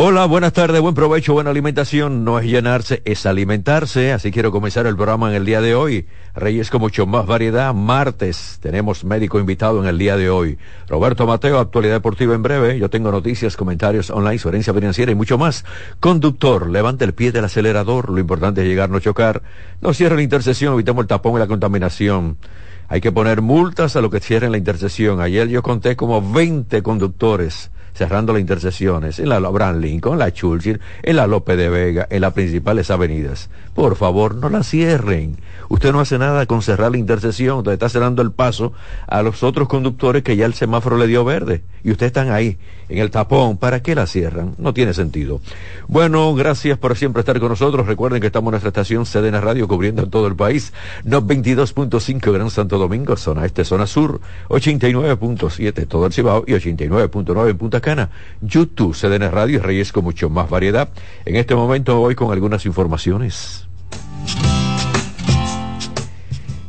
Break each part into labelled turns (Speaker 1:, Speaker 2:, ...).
Speaker 1: Hola, buenas tardes, buen provecho, buena alimentación. No es llenarse, es alimentarse. Así quiero comenzar el programa en el día de hoy. Reyes con mucho más variedad. Martes tenemos médico invitado en el día de hoy. Roberto Mateo, actualidad deportiva en breve. Yo tengo noticias, comentarios online, su herencia financiera y mucho más. Conductor, levante el pie del acelerador. Lo importante es llegar, no chocar. No cierre la intersección, evitemos el tapón y la contaminación. Hay que poner multas a lo que cierren la intersección. Ayer yo conté como 20 conductores cerrando las intersecciones en la Abraham Lincoln, la Churchill, en la Lope de Vega, en las principales avenidas. Por favor, no la cierren. Usted no hace nada con cerrar la intersección, usted está cerrando el paso a los otros conductores que ya el semáforo le dio verde. Y ustedes están ahí, en el tapón. ¿Para qué la cierran? No tiene sentido. Bueno, gracias por siempre estar con nosotros. Recuerden que estamos en nuestra estación Sedena Radio cubriendo en todo el país. No 22.5 Gran Santo Domingo, zona este, zona sur. 89.7 todo el Cibao y 89.9 en Punta Cana. YouTube, Sedena Radio y Reyes con mucho más variedad. En este momento voy con algunas informaciones.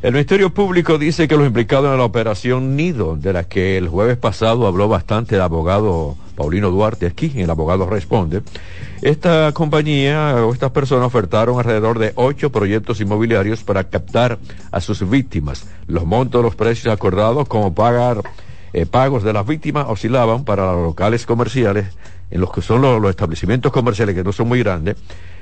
Speaker 1: El Ministerio Público dice que los implicados en la operación Nido, de la que el jueves pasado habló bastante el abogado Paulino Duarte aquí, el abogado responde, esta compañía o estas personas ofertaron alrededor de ocho proyectos inmobiliarios para captar a sus víctimas. Los montos, los precios acordados, como pagar eh, pagos de las víctimas, oscilaban para los locales comerciales, en los que son los establecimientos comerciales que no son muy grandes,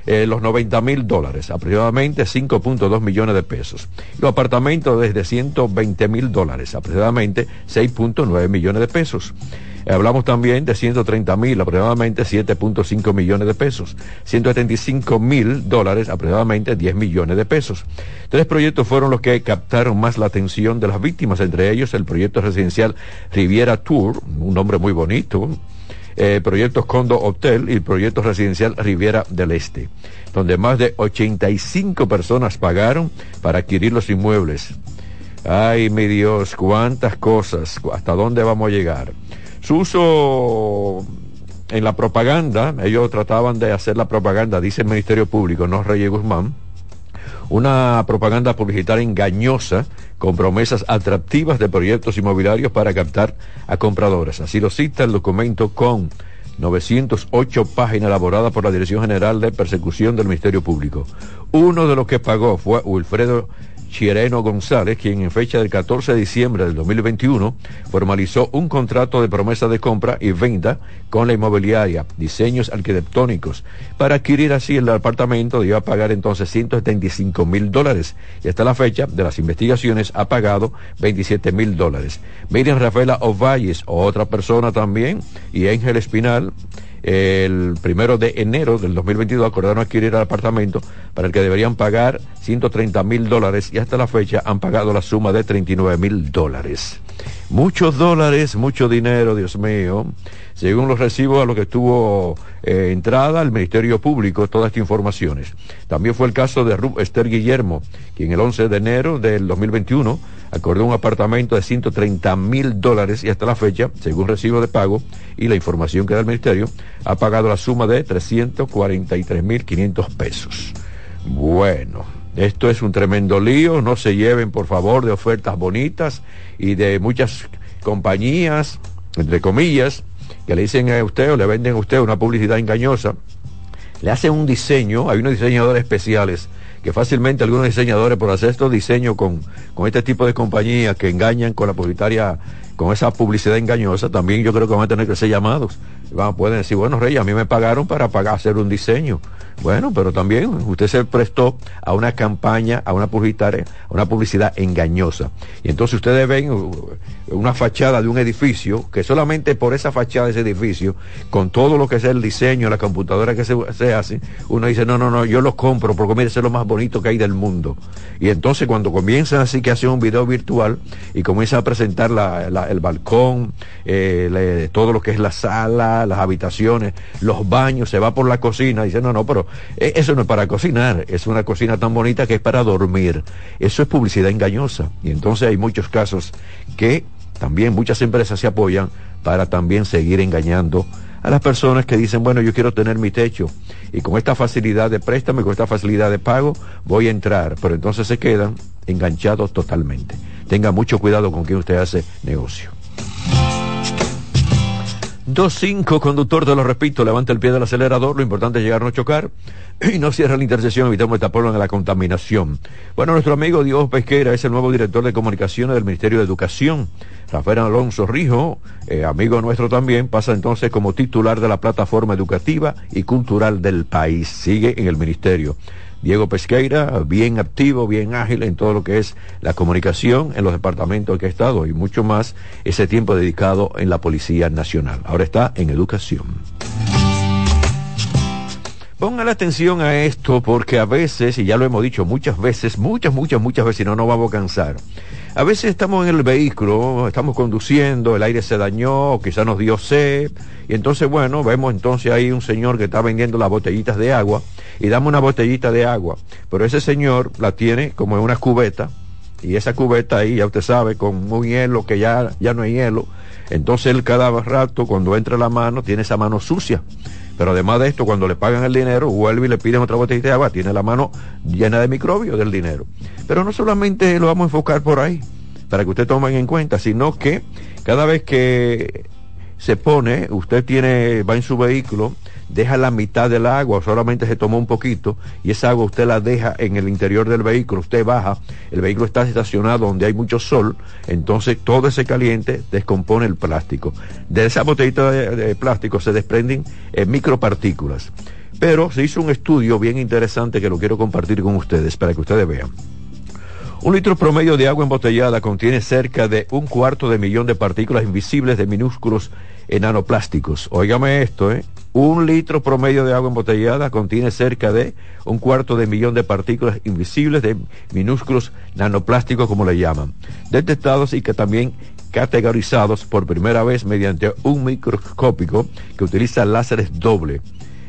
Speaker 1: eh, los 90 mil dólares, aproximadamente 5.2 millones de pesos. Los apartamentos desde 120 mil dólares, aproximadamente 6.9 millones de pesos. Hablamos también de 130 mil, aproximadamente 7.5 millones de pesos. 175 mil dólares, aproximadamente 10 millones de pesos. Tres proyectos fueron los que captaron más la atención de las víctimas, entre ellos el proyecto residencial Riviera Tour, un nombre muy bonito, eh, proyectos Condo Hotel y proyecto residencial Riviera del Este, donde más de 85 personas pagaron para adquirir los inmuebles. Ay, mi Dios, cuántas cosas, hasta dónde vamos a llegar. Su uso en la propaganda, ellos trataban de hacer la propaganda, dice el Ministerio Público, no Reyes Guzmán, una propaganda publicitaria engañosa con promesas atractivas de proyectos inmobiliarios para captar a compradores. Así lo cita el documento con 908 páginas elaborada por la Dirección General de Persecución del Ministerio Público. Uno de los que pagó fue Wilfredo Chireno González, quien en fecha del 14 de diciembre del 2021 formalizó un contrato de promesa de compra y venta con la inmobiliaria Diseños Arquitectónicos para adquirir así el apartamento iba pagar entonces 175 mil dólares y hasta la fecha de las investigaciones ha pagado 27 mil dólares. Miriam Rafaela Ovalles, otra persona también, y Ángel Espinal, el primero de enero del 2022 acordaron adquirir el apartamento para el que deberían pagar 130 mil dólares y hasta la fecha han pagado la suma de 39 mil dólares. Muchos dólares, mucho dinero, Dios mío. Según los recibos a los que estuvo eh, entrada el Ministerio Público, todas estas informaciones. También fue el caso de Rub Esther Guillermo, quien el 11 de enero del 2021 acordó un apartamento de 130 mil dólares y hasta la fecha, según recibo de pago y la información que da el Ministerio, ha pagado la suma de 343 mil 500 pesos. Bueno, esto es un tremendo lío, no se lleven por favor de ofertas bonitas y de muchas compañías, entre comillas, que le dicen a usted o le venden a usted una publicidad engañosa, le hacen un diseño, hay unos diseñadores especiales que fácilmente algunos diseñadores por hacer estos diseños con, con este tipo de compañías que engañan con la publicitaria, con esa publicidad engañosa, también yo creo que van a tener que ser llamados. Van, pueden decir, bueno, Rey, a mí me pagaron para pagar, hacer un diseño. Bueno, pero también usted se prestó a una campaña, a una publicitaria, a una publicidad engañosa. Y entonces ustedes ven una fachada de un edificio, que solamente por esa fachada de ese edificio, con todo lo que es el diseño, la computadora que se, se hace, uno dice, no, no, no, yo lo compro porque mire, es lo más bonito que hay del mundo. Y entonces cuando comienzan así que hacen un video virtual y comienzan a presentar el balcón, eh, todo lo que es la sala, las habitaciones, los baños, se va por la cocina, dice, no, no, pero eh, eso no es para cocinar, es una cocina tan bonita que es para dormir. Eso es publicidad engañosa. Y entonces hay muchos casos que también muchas empresas se apoyan para también seguir engañando a las personas que dicen, bueno, yo quiero tener mi techo y con esta facilidad de préstamo y con esta facilidad de pago voy a entrar, pero entonces se quedan enganchados totalmente. Tenga mucho cuidado con quien usted hace negocio. 2-5, conductor, te lo repito, levanta el pie del acelerador, lo importante es llegar a no chocar y no cierra la intersección, evitamos el tapón en la contaminación. Bueno, nuestro amigo Dios Pesquera es el nuevo director de comunicaciones del Ministerio de Educación. Rafael Alonso Rijo, eh, amigo nuestro también, pasa entonces como titular de la plataforma educativa y cultural del país. Sigue en el ministerio. Diego Pesqueira, bien activo, bien ágil en todo lo que es la comunicación en los departamentos que ha estado y mucho más ese tiempo dedicado en la Policía Nacional. Ahora está en educación. Pongan la atención a esto porque a veces, y ya lo hemos dicho muchas veces, muchas, muchas, muchas veces, y no nos vamos a cansar. A veces estamos en el vehículo, estamos conduciendo, el aire se dañó, quizá nos dio sed, y entonces, bueno, vemos entonces ahí un señor que está vendiendo las botellitas de agua, y dame una botellita de agua, pero ese señor la tiene como en una cubeta, y esa cubeta ahí, ya usted sabe, con un hielo que ya, ya no hay hielo, entonces él cada rato, cuando entra la mano, tiene esa mano sucia. Pero además de esto, cuando le pagan el dinero, vuelve y le piden otra botellita de agua, tiene la mano llena de microbios del dinero. Pero no solamente lo vamos a enfocar por ahí, para que usted tomen en cuenta, sino que cada vez que se pone, usted tiene, va en su vehículo, deja la mitad del agua, solamente se toma un poquito, y esa agua usted la deja en el interior del vehículo, usted baja, el vehículo está estacionado donde hay mucho sol, entonces todo ese caliente descompone el plástico. De esa botellita de, plástico se desprenden eh, micropartículas. Pero se hizo un estudio bien interesante que lo quiero compartir con ustedes para que ustedes vean. Un litro promedio de agua embotellada contiene cerca de un cuarto de millón de partículas invisibles de minúsculos nanoplásticos. Óigame esto, ¿eh? Un litro promedio de agua embotellada contiene cerca de un cuarto de millón de partículas invisibles de minúsculos nanoplásticos, como le llaman, detectados y que también categorizados por primera vez mediante un microscópico que utiliza láseres doble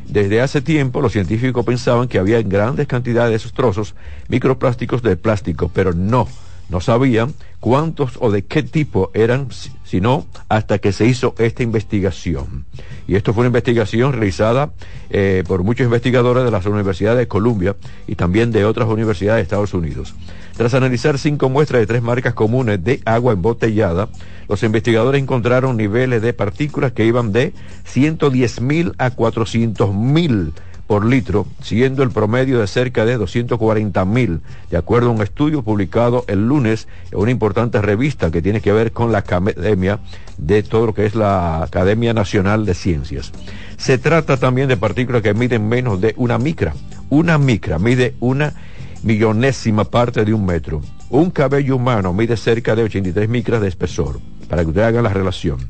Speaker 1: desde hace tiempo los científicos pensaban que había grandes cantidades de esos trozos microplásticos de plástico, pero no, no sabían cuántos o de qué tipo eran, sino hasta que se hizo esta investigación. Y esto fue una investigación realizada eh, por muchos investigadores de las universidades de Columbia y también de otras universidades de Estados Unidos. Tras analizar cinco muestras de tres marcas comunes de agua embotellada, los investigadores encontraron niveles de partículas que iban de 110 mil a 400 mil por litro, siendo el promedio de cerca de 240 mil, de acuerdo a un estudio publicado el lunes en una importante revista que tiene que ver con la academia de todo lo que es la Academia Nacional de Ciencias. Se trata también de partículas que miden menos de una micra. Una micra mide una millonésima parte de un metro. Un cabello humano mide cerca de 83 micras de espesor, para que usted haga la relación.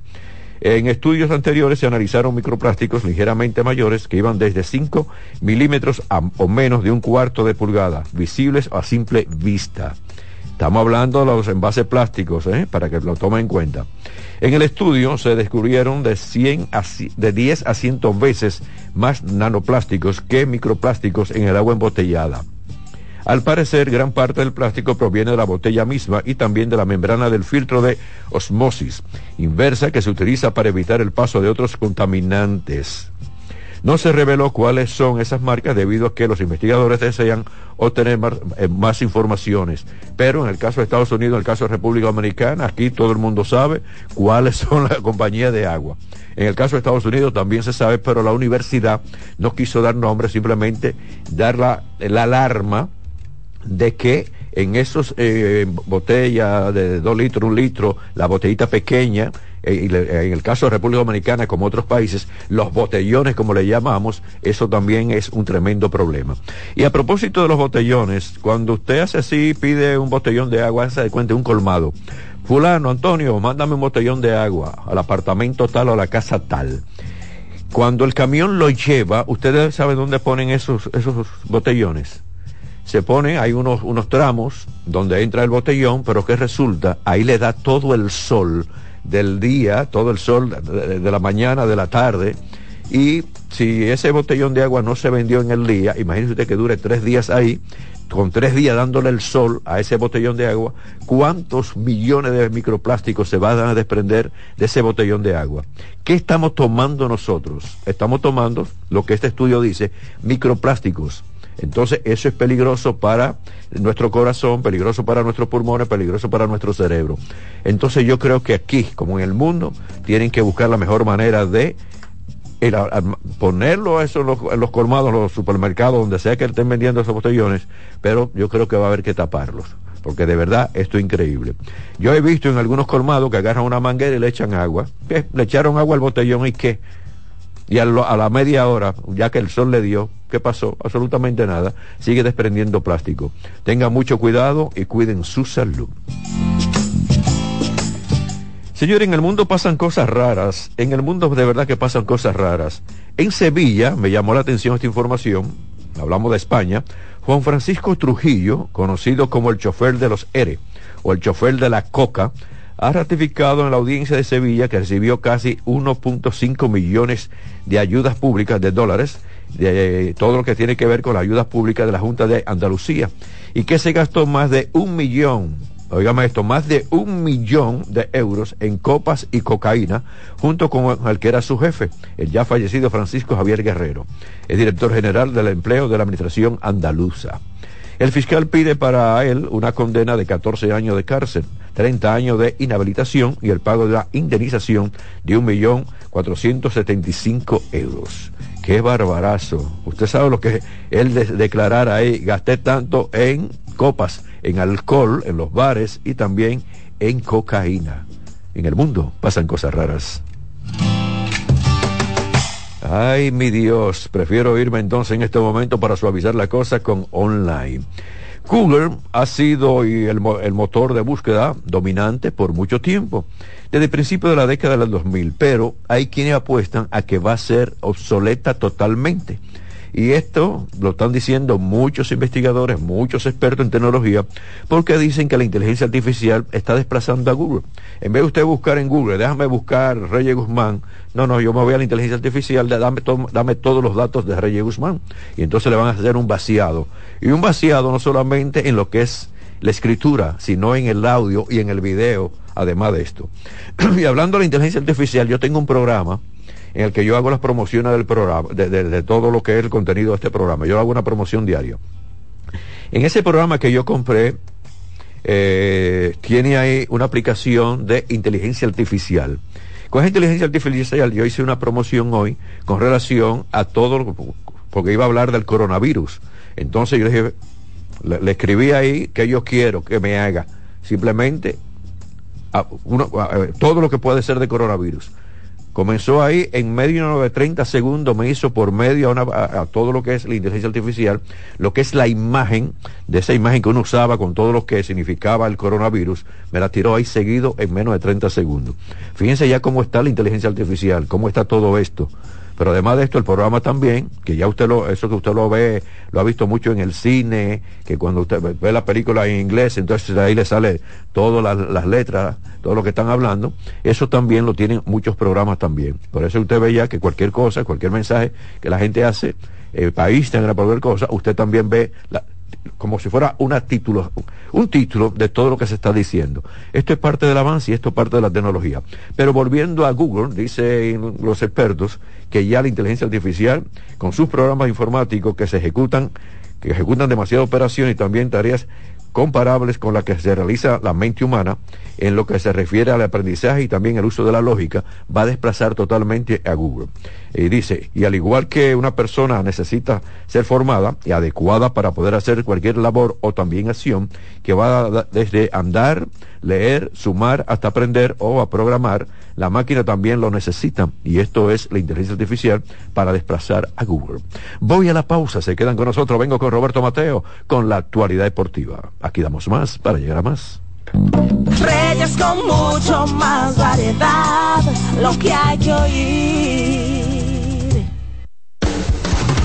Speaker 1: En estudios anteriores se analizaron microplásticos ligeramente mayores que iban desde 5 milímetros o menos de un cuarto de pulgada, visibles a simple vista. Estamos hablando de los envases plásticos, ¿eh? para que lo tomen en cuenta. En el estudio se descubrieron de, 100 de 10 a 100 veces más nanoplásticos que microplásticos en el agua embotellada. Al parecer, gran parte del plástico proviene de la botella misma y también de la membrana del filtro de osmosis inversa que se utiliza para evitar el paso de otros contaminantes. No se reveló cuáles son esas marcas debido a que los investigadores desean obtener eh, más, informaciones. Pero en el caso de Estados Unidos, en el caso de República Dominicana, aquí todo el mundo sabe cuáles son las compañías de agua. En el caso de Estados Unidos también se sabe, pero la universidad no quiso dar nombre, simplemente dar la alarma de que en esos eh, botellas de dos litros, un litro, la botellita pequeña, eh, en el caso de República Dominicana, como otros países, los botellones, como le llamamos, eso también es un tremendo problema. Y a propósito de los botellones, cuando usted hace así, pide un botellón de agua, se de cuenta, un colmado. Fulano, Antonio, mándame un botellón de agua al apartamento tal o a la casa tal. Cuando el camión lo lleva, ¿ustedes saben dónde ponen esos, esos botellones? Se pone, hay unos, unos tramos donde entra el botellón, pero que resulta, ahí le da todo el sol del día, todo el sol de, la mañana, de la tarde, Y si ese botellón de agua no se vendió en el día, imagínese usted que dure tres días ahí, con tres días dándole el sol a ese botellón de agua, ¿cuántos millones de microplásticos se van a desprender de ese botellón de agua? ¿Qué estamos tomando nosotros? Estamos tomando lo que este estudio dice, microplásticos. Entonces eso es peligroso para nuestro corazón, peligroso para nuestros pulmones, peligroso para nuestro cerebro. Entonces yo creo que aquí, como en el mundo, tienen que buscar la mejor manera de ponerlo eso los, los colmados, los supermercados, donde sea que estén vendiendo esos botellones, pero yo creo que va a haber que taparlos porque de verdad esto es increíble. Yo he visto en algunos colmados que agarran una manguera y le echan agua. ¿Qué? Le echaron agua al botellón y qué? Y a, a, la media hora, ya que el sol le dio, ¿qué pasó? Absolutamente nada. Sigue desprendiendo plástico. Tengan mucho cuidado y cuiden su salud. Señor, en el mundo pasan cosas raras. En el mundo de verdad que pasan cosas raras. En Sevilla, me llamó la atención esta información, hablamos de España, Juan Francisco Trujillo, conocido como el chofer de los ERE o el chofer de la Coca, ha ratificado en la audiencia de Sevilla que recibió casi 1.5 millones de ayudas públicas de dólares, de todo lo que tiene que ver con las ayudas públicas de la Junta de Andalucía, y que se gastó más de un millón oígame esto, más de un millón de euros en copas y cocaína, junto con el que era su jefe, el ya fallecido Francisco Javier Guerrero, el director general del empleo de la Administración Andaluza. El fiscal pide para él una condena de 14 años de cárcel, 30 años de inhabilitación y el pago de la indemnización de un millón cinco euros. ¡Qué barbarazo! Usted sabe lo que él de declarara ahí, gasté tanto en copas en alcohol, en los bares y también en cocaína. En el mundo pasan cosas raras. Ay, mi Dios, prefiero irme entonces en este momento para suavizar la cosa con online. Google ha sido el, el, motor de búsqueda dominante por mucho tiempo, desde el principio de la década del 2000, pero hay quienes apuestan a que va a ser obsoleta totalmente. Y esto lo están diciendo muchos investigadores, muchos expertos en tecnología, porque dicen que la inteligencia artificial está desplazando a Google. En vez de usted buscar en Google, déjame buscar Reyes Guzmán, no, no, yo me voy a la inteligencia artificial, dame, dame todos los datos de Reyes Guzmán. Y entonces le van a hacer un vaciado. Y un vaciado no solamente en lo que es la escritura, sino en el audio y en el video, además de esto. y hablando de la inteligencia artificial, yo tengo un programa en el que yo hago las promociones del programa, de, todo lo que es el contenido de este programa. Yo hago una promoción diaria. En ese programa que yo compré, eh, tiene ahí una aplicación de inteligencia artificial. Con esa inteligencia artificial yo hice una promoción hoy con relación a todo, porque iba a hablar del coronavirus. Entonces yo le dije, le, escribí ahí que yo quiero que me haga simplemente todo lo que puede ser de coronavirus. Comenzó ahí en medio de 30 segundos, me hizo por medio a, todo lo que es la inteligencia artificial, lo que es la imagen, de esa imagen que uno usaba con todo lo que significaba el coronavirus, me la tiró ahí seguido en menos de 30 segundos. Fíjense ya cómo está la inteligencia artificial, cómo está todo esto. Pero además de esto, el programa también, que ya usted lo, eso que usted lo ve, lo ha visto mucho en el cine, que cuando usted ve la película en inglés, entonces ahí le sale todas las, letras, todo lo que están hablando, eso también lo tienen muchos programas también. Por eso usted ve ya que cualquier cosa, cualquier mensaje que la gente hace, el país tenga cualquier cosa, usted también ve la, como si fuera una título, un título de todo lo que se está diciendo. Esto es parte del avance y esto es parte de la tecnología. Pero volviendo a Google, dicen los expertos que ya la inteligencia artificial, con sus programas informáticos que se ejecutan, que ejecutan demasiadas operaciones y también tareas comparables con las que se realiza la mente humana en lo que se refiere al aprendizaje y también el uso de la lógica, va a desplazar totalmente a Google. Y dice, y al igual que una persona necesita ser formada y adecuada para poder hacer cualquier labor o también acción que va desde andar, leer, sumar hasta aprender o a programar, la máquina también lo necesita y esto es la inteligencia artificial para desplazar a Google. Voy a la pausa, se quedan con nosotros, vengo con Roberto Mateo con la actualidad deportiva. Aquí damos más para llegar a más.
Speaker 2: Reyes con mucho más variedad, lo que hay que oír.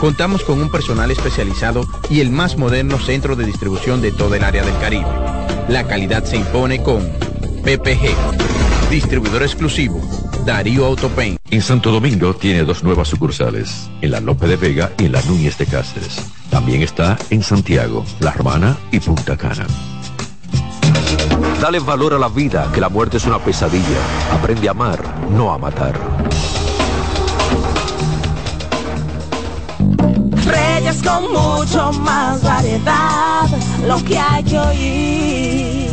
Speaker 3: Contamos con un personal especializado y el más moderno centro de distribución de todo el área del Caribe. La calidad se impone con PPG, distribuidor exclusivo, Darío Autopain.
Speaker 1: En Santo Domingo tiene dos nuevas sucursales, en la Lope de Vega y en la Núñez de Cáceres. También está en Santiago, La Romana y Punta Cana. Dale valor a la vida, que la muerte es una pesadilla. Aprende a amar, no a matar.
Speaker 2: Reyes con mucho más variedad, lo que hay que oír.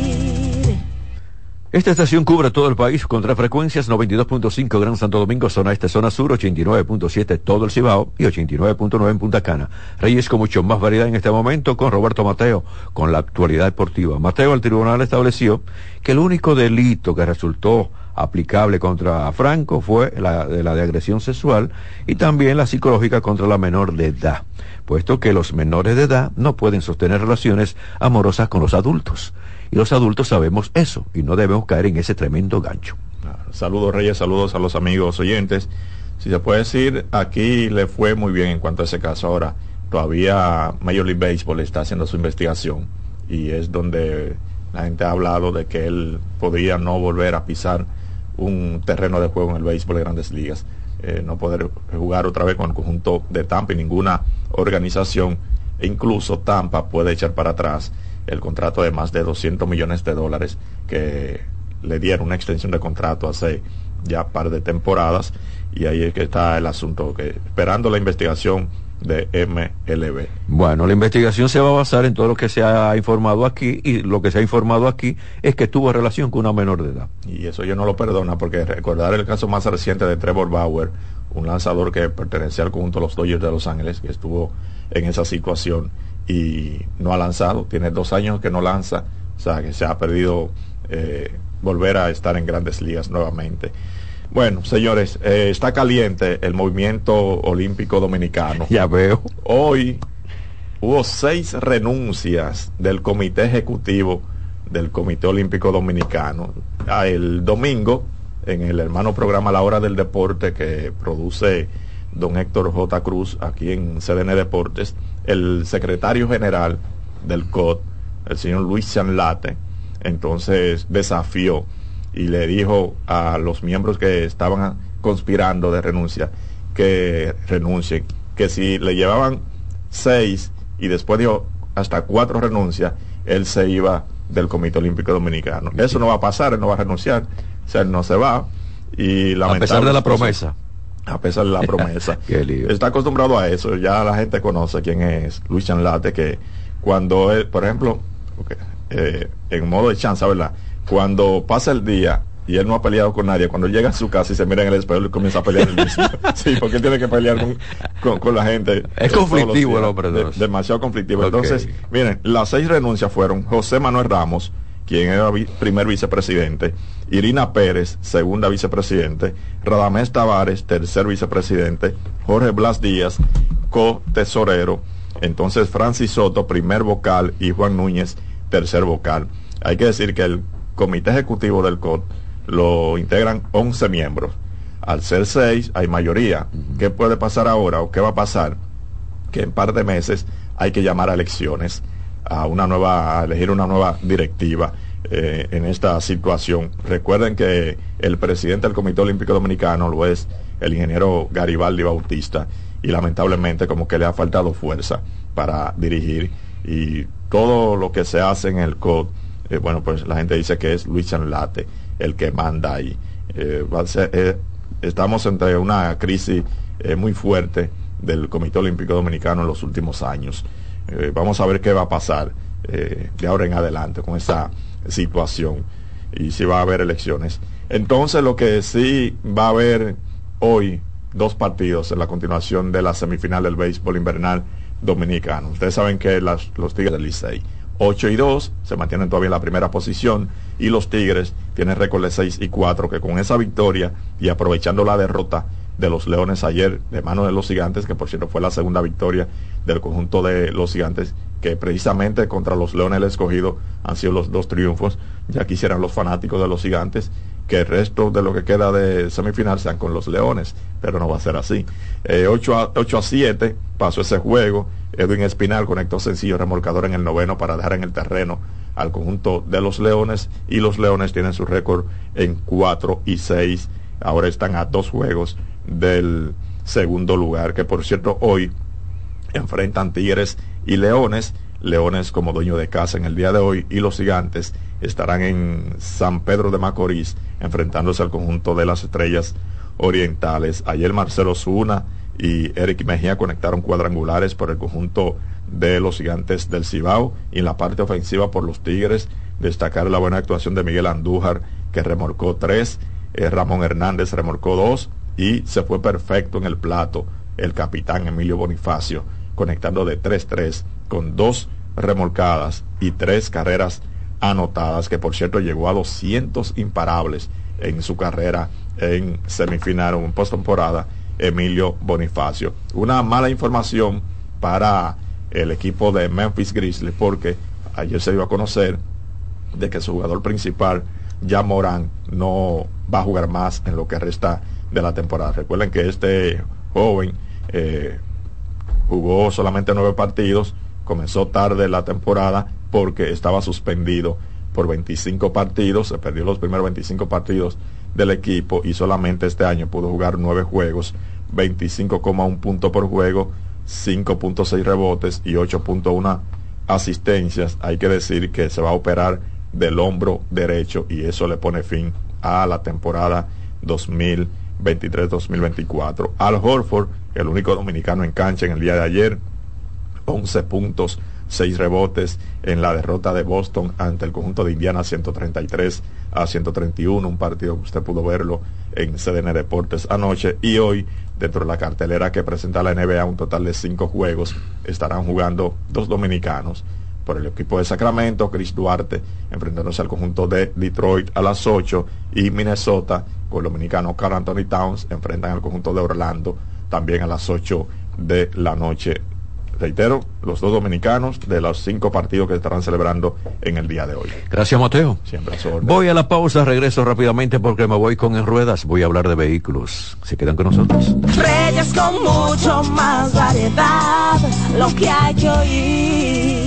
Speaker 1: Esta estación cubre todo el país con tres frecuencias, 92.5 Gran Santo Domingo, zona este, zona sur, 89.7 todo el Cibao y 89.9 en Punta Cana. Reyes con mucho más variedad en este momento con Roberto Mateo, con la actualidad deportiva. Mateo, el tribunal estableció que el único delito que resultó aplicable contra Franco fue la de la de agresión sexual y también la psicológica contra la menor de edad, puesto que los menores de edad no pueden sostener relaciones amorosas con los adultos. Y los adultos sabemos eso y no debemos caer en ese tremendo gancho.
Speaker 4: Saludos Reyes, saludos a los amigos oyentes. Si se puede decir, aquí le fue muy bien en cuanto a ese caso. Ahora, todavía Major League Baseball está haciendo su investigación y es donde la gente ha hablado de que él podría no volver a pisar un terreno de juego en el béisbol de grandes ligas. Eh, no poder jugar otra vez con el conjunto de Tampa y ninguna organización. E incluso Tampa puede echar para atrás el contrato de más de 200 millones de dólares que le dieron una extensión de contrato hace ya par de temporadas. Y ahí es que está el asunto, que esperando la investigación de MLB.
Speaker 1: Bueno, la investigación se va a basar en todo lo que se ha informado aquí y lo que se ha informado aquí es que tuvo relación con una menor de edad.
Speaker 4: Y eso yo no lo perdona porque recordar el caso más reciente de Trevor Bauer, un lanzador que pertenecía al conjunto de los Dodgers de Los Ángeles, que estuvo en esa situación y no ha lanzado, tiene dos años que no lanza, o sea que se ha perdido eh, volver a estar en grandes ligas nuevamente. Bueno, señores, eh, está caliente el movimiento olímpico dominicano.
Speaker 1: Ya veo.
Speaker 4: Hoy hubo seis renuncias del comité ejecutivo del Comité Olímpico Dominicano. El domingo, en el hermano programa La Hora del Deporte que produce don Héctor J. Cruz aquí en CDN Deportes, el secretario general del COD, el señor Luis Chanlate, entonces desafió y le dijo a los miembros que estaban conspirando de renuncia que renuncien, que si le llevaban seis y después dijo hasta cuatro renuncias, él se iba del Comité Olímpico Dominicano. Eso no va a pasar, él no va a renunciar, o sea, él no se va. Y
Speaker 1: a pesar de la promesa.
Speaker 4: A pesar de la promesa. Está acostumbrado a eso, ya la gente conoce quién es Luis Chanlate, que cuando él, por ejemplo, eh, en modo de chance, ¿verdad? Cuando pasa el día y él no ha peleado con nadie, cuando él llega a su casa y se mira en el espejo y comienza a pelear el mismo. sí, porque él tiene que pelear con, la gente.
Speaker 1: Es conflictivo el hombre.
Speaker 4: demasiado conflictivo. Entonces, miren, las seis renuncias fueron José Manuel Ramos, quien era primer vicepresidente, Irina Pérez, segunda vicepresidente, Radamés Tavares, tercer vicepresidente, Jorge Blas Díaz, co-tesorero, entonces Francis Soto, primer vocal, y Juan Núñez, tercer vocal. Hay que decir que el comité ejecutivo del COD lo integran 11 miembros. Al ser 6 hay mayoría. ¿Qué puede pasar ahora o qué va a pasar? Que en par de meses hay que llamar a elecciones, a una nueva, a elegir una nueva directiva eh, en esta situación. Recuerden que el presidente del Comité Olímpico Dominicano lo es el ingeniero Garibaldi Bautista y lamentablemente como que le ha faltado fuerza para dirigir y todo lo que se hace en el COD, eh, bueno, pues la gente dice que es Luis Late el que manda ahí. Eh, estamos entre una crisis muy fuerte del Comité Olímpico Dominicano en los últimos años. vamos a ver qué va a pasar de ahora en adelante con esa situación y si va a haber elecciones. Entonces lo que sí va a haber hoy dos partidos en la continuación de la semifinal del béisbol invernal dominicano. Ustedes saben que los Tigres del Licey 8 y 2 se mantienen todavía en la primera posición y los Tigres tienen récord de 6 y 4 que con esa victoria y aprovechando la derrota de los Leones ayer de mano de los Gigantes, que por cierto fue la segunda victoria del conjunto de los Gigantes, que precisamente contra los Leones del Escogido han sido los dos triunfos. Ya quisieran los fanáticos de los Gigantes que el resto de lo que queda de semifinal sean con los Leones, pero no va a ser así. 8, eh, a, 8 a 7 pasó ese juego. Edwin Espinal conectó sencillo remolcador en el noveno para dejar en el terreno al conjunto de los Leones y los Leones tienen su récord en 4 y 6. Ahora están a dos juegos del segundo lugar, que por cierto hoy enfrentan Tigres y Leones. Leones como dueño de casa en el día de hoy y los gigantes estarán en San Pedro de Macorís enfrentándose al conjunto de las estrellas orientales. Ayer Marcelo Zuna y Eric Mejía conectaron cuadrangulares por el conjunto de los gigantes del Cibao y en la parte ofensiva por los Tigres destacar la buena actuación de Miguel Andújar que remorcó tres, eh, Ramón Hernández remorcó dos y se fue perfecto en el plato el capitán Emilio Bonifacio, conectando de 3-3 con dos remolcadas y tres carreras anotadas, que por cierto llegó a 200 imparables en su carrera en semifinal o en postemporada, Emilio Bonifacio. Una mala información para el equipo de Memphis Grizzlies, porque ayer se dio a conocer de que su jugador principal, ya Morán, no va a jugar más en lo que resta de la temporada. Recuerden que este joven eh, jugó solamente nueve partidos, comenzó tarde la temporada porque estaba suspendido por 25 partidos, se perdió los primeros 25 partidos del equipo y solamente este año pudo jugar nueve juegos, 25,1 puntos por juego, 5.6 rebotes y 8.1 asistencias. Hay que decir que se va a operar del hombro derecho y eso le pone fin a la temporada 2000 23-2024. Al Horford, el único dominicano en cancha en el día de ayer, 11 puntos, 6 rebotes en la derrota de Boston ante el conjunto de Indiana 133 a 131, un partido que usted pudo verlo en CDN Deportes anoche y hoy dentro de la cartelera que presenta la NBA un total de 5 juegos estarán jugando dos dominicanos por el equipo de Sacramento, Chris Duarte enfrentándose al conjunto de Detroit a las 8 y Minnesota con el dominicano Carl Anthony Towns enfrentan al conjunto de Orlando también a las 8 de la noche. Reitero, los dos dominicanos de los cinco partidos que estarán celebrando en el día de hoy.
Speaker 1: Gracias, Mateo.
Speaker 4: Siempre
Speaker 1: Voy a la pausa, regreso rápidamente porque me voy con en ruedas. Voy a hablar de vehículos. Se quedan con nosotros.
Speaker 2: Reyes con mucho más variedad, lo que hay que oír.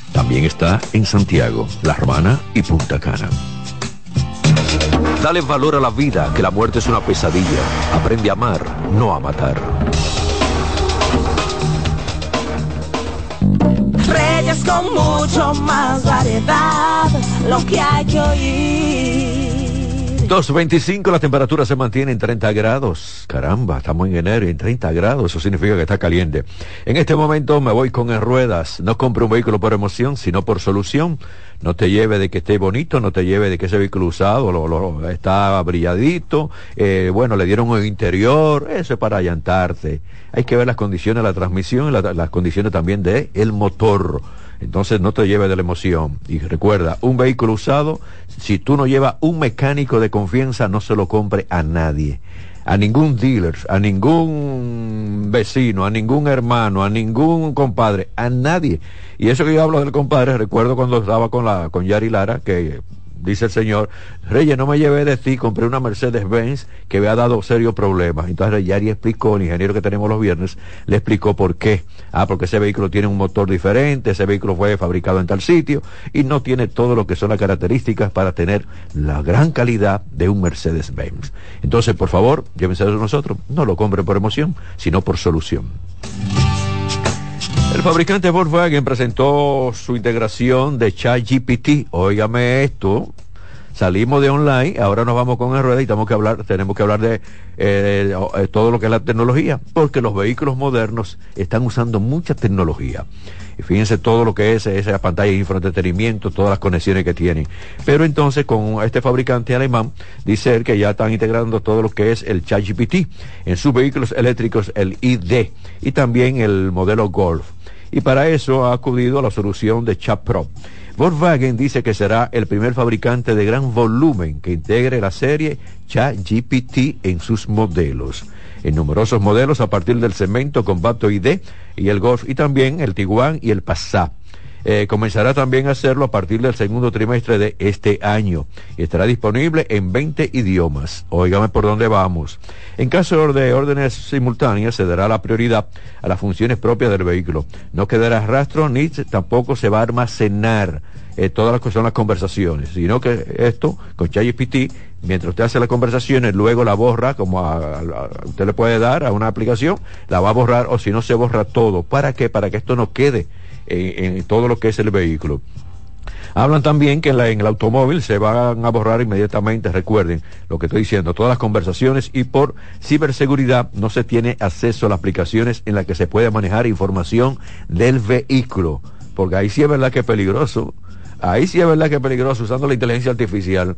Speaker 1: También está en Santiago, La Romana y Punta Cana. Dale valor a la vida, que la muerte es una pesadilla. Aprende a amar, no a matar.
Speaker 2: Reyes con mucho más variedad, lo que hay que oír.
Speaker 1: 2.25, la temperatura se mantiene en 30 grados. Caramba, estamos en enero en 30 grados, eso significa que está caliente. En este momento me voy con ruedas. No compre un vehículo por emoción, sino por solución. No te lleve de que esté bonito, no te lleve de que ese vehículo usado lo, lo- está brilladito, eh, bueno, le dieron un interior, eso es para allantarte. Hay que ver las condiciones de la transmisión y la- las condiciones también de el motor. Entonces no te lleves de la emoción. Y recuerda, un vehículo usado, si tú no llevas un mecánico de confianza, no se lo compre a nadie. A ningún dealer, a ningún vecino, a ningún hermano, a ningún compadre, a nadie. Y eso que yo hablo del compadre, recuerdo cuando estaba con la con Yari Lara, que dice el señor, Reyes, no me llevé de ti, compré una Mercedes-Benz que me ha dado serios problemas. Entonces Yari explicó, el ingeniero que tenemos los viernes, le explicó por qué. Ah, porque ese vehículo tiene un motor diferente, ese vehículo fue fabricado en tal sitio y no tiene todo lo que son las características para tener la gran calidad de un Mercedes-Benz. Entonces, por favor, llévense de nosotros, no lo compren por emoción, sino por solución. El fabricante Volkswagen presentó su integración de ChatGPT. Óigame esto. Salimos de online, ahora nos vamos con el rueda y tenemos que hablar, tenemos que hablar de eh, eh, todo lo que es la tecnología, porque los vehículos modernos están usando mucha tecnología. Y fíjense todo lo que es esa pantalla de infoentretenimiento, todas las conexiones que tienen. Pero entonces con este fabricante alemán, dice él que ya están integrando todo lo que es el ChatGPT en sus vehículos eléctricos, el ID, y también el modelo Golf. Y para eso ha acudido a la solución de Chat Pro. Volkswagen dice que será el primer fabricante de gran volumen que integre la serie ChatGPT en sus modelos. En numerosos modelos a partir del cemento con Bato ID y el Golf y también el Tiguan y el Passat. Eh, comenzará también a hacerlo a partir del segundo trimestre de este año y estará disponible en 20 idiomas. Óigame por dónde vamos. En caso de órdenes simultáneas se dará la prioridad a las funciones propias del vehículo. No quedará rastro ni tampoco se va a almacenar eh, todas las que son las conversaciones, sino que esto con ChatGPT, mientras usted hace las conversaciones, luego la borra, como usted le puede dar a una aplicación, la va a borrar o si no se borra todo. ¿Para qué? Para que esto no quede en, todo lo que es el vehículo. Hablan también que en, en el automóvil se van a borrar inmediatamente, recuerden lo que estoy diciendo, todas las conversaciones y por ciberseguridad no se tiene acceso a las aplicaciones en las que se puede manejar información del vehículo, porque ahí sí es verdad que es peligroso, ahí sí es verdad que es peligroso usando la inteligencia artificial.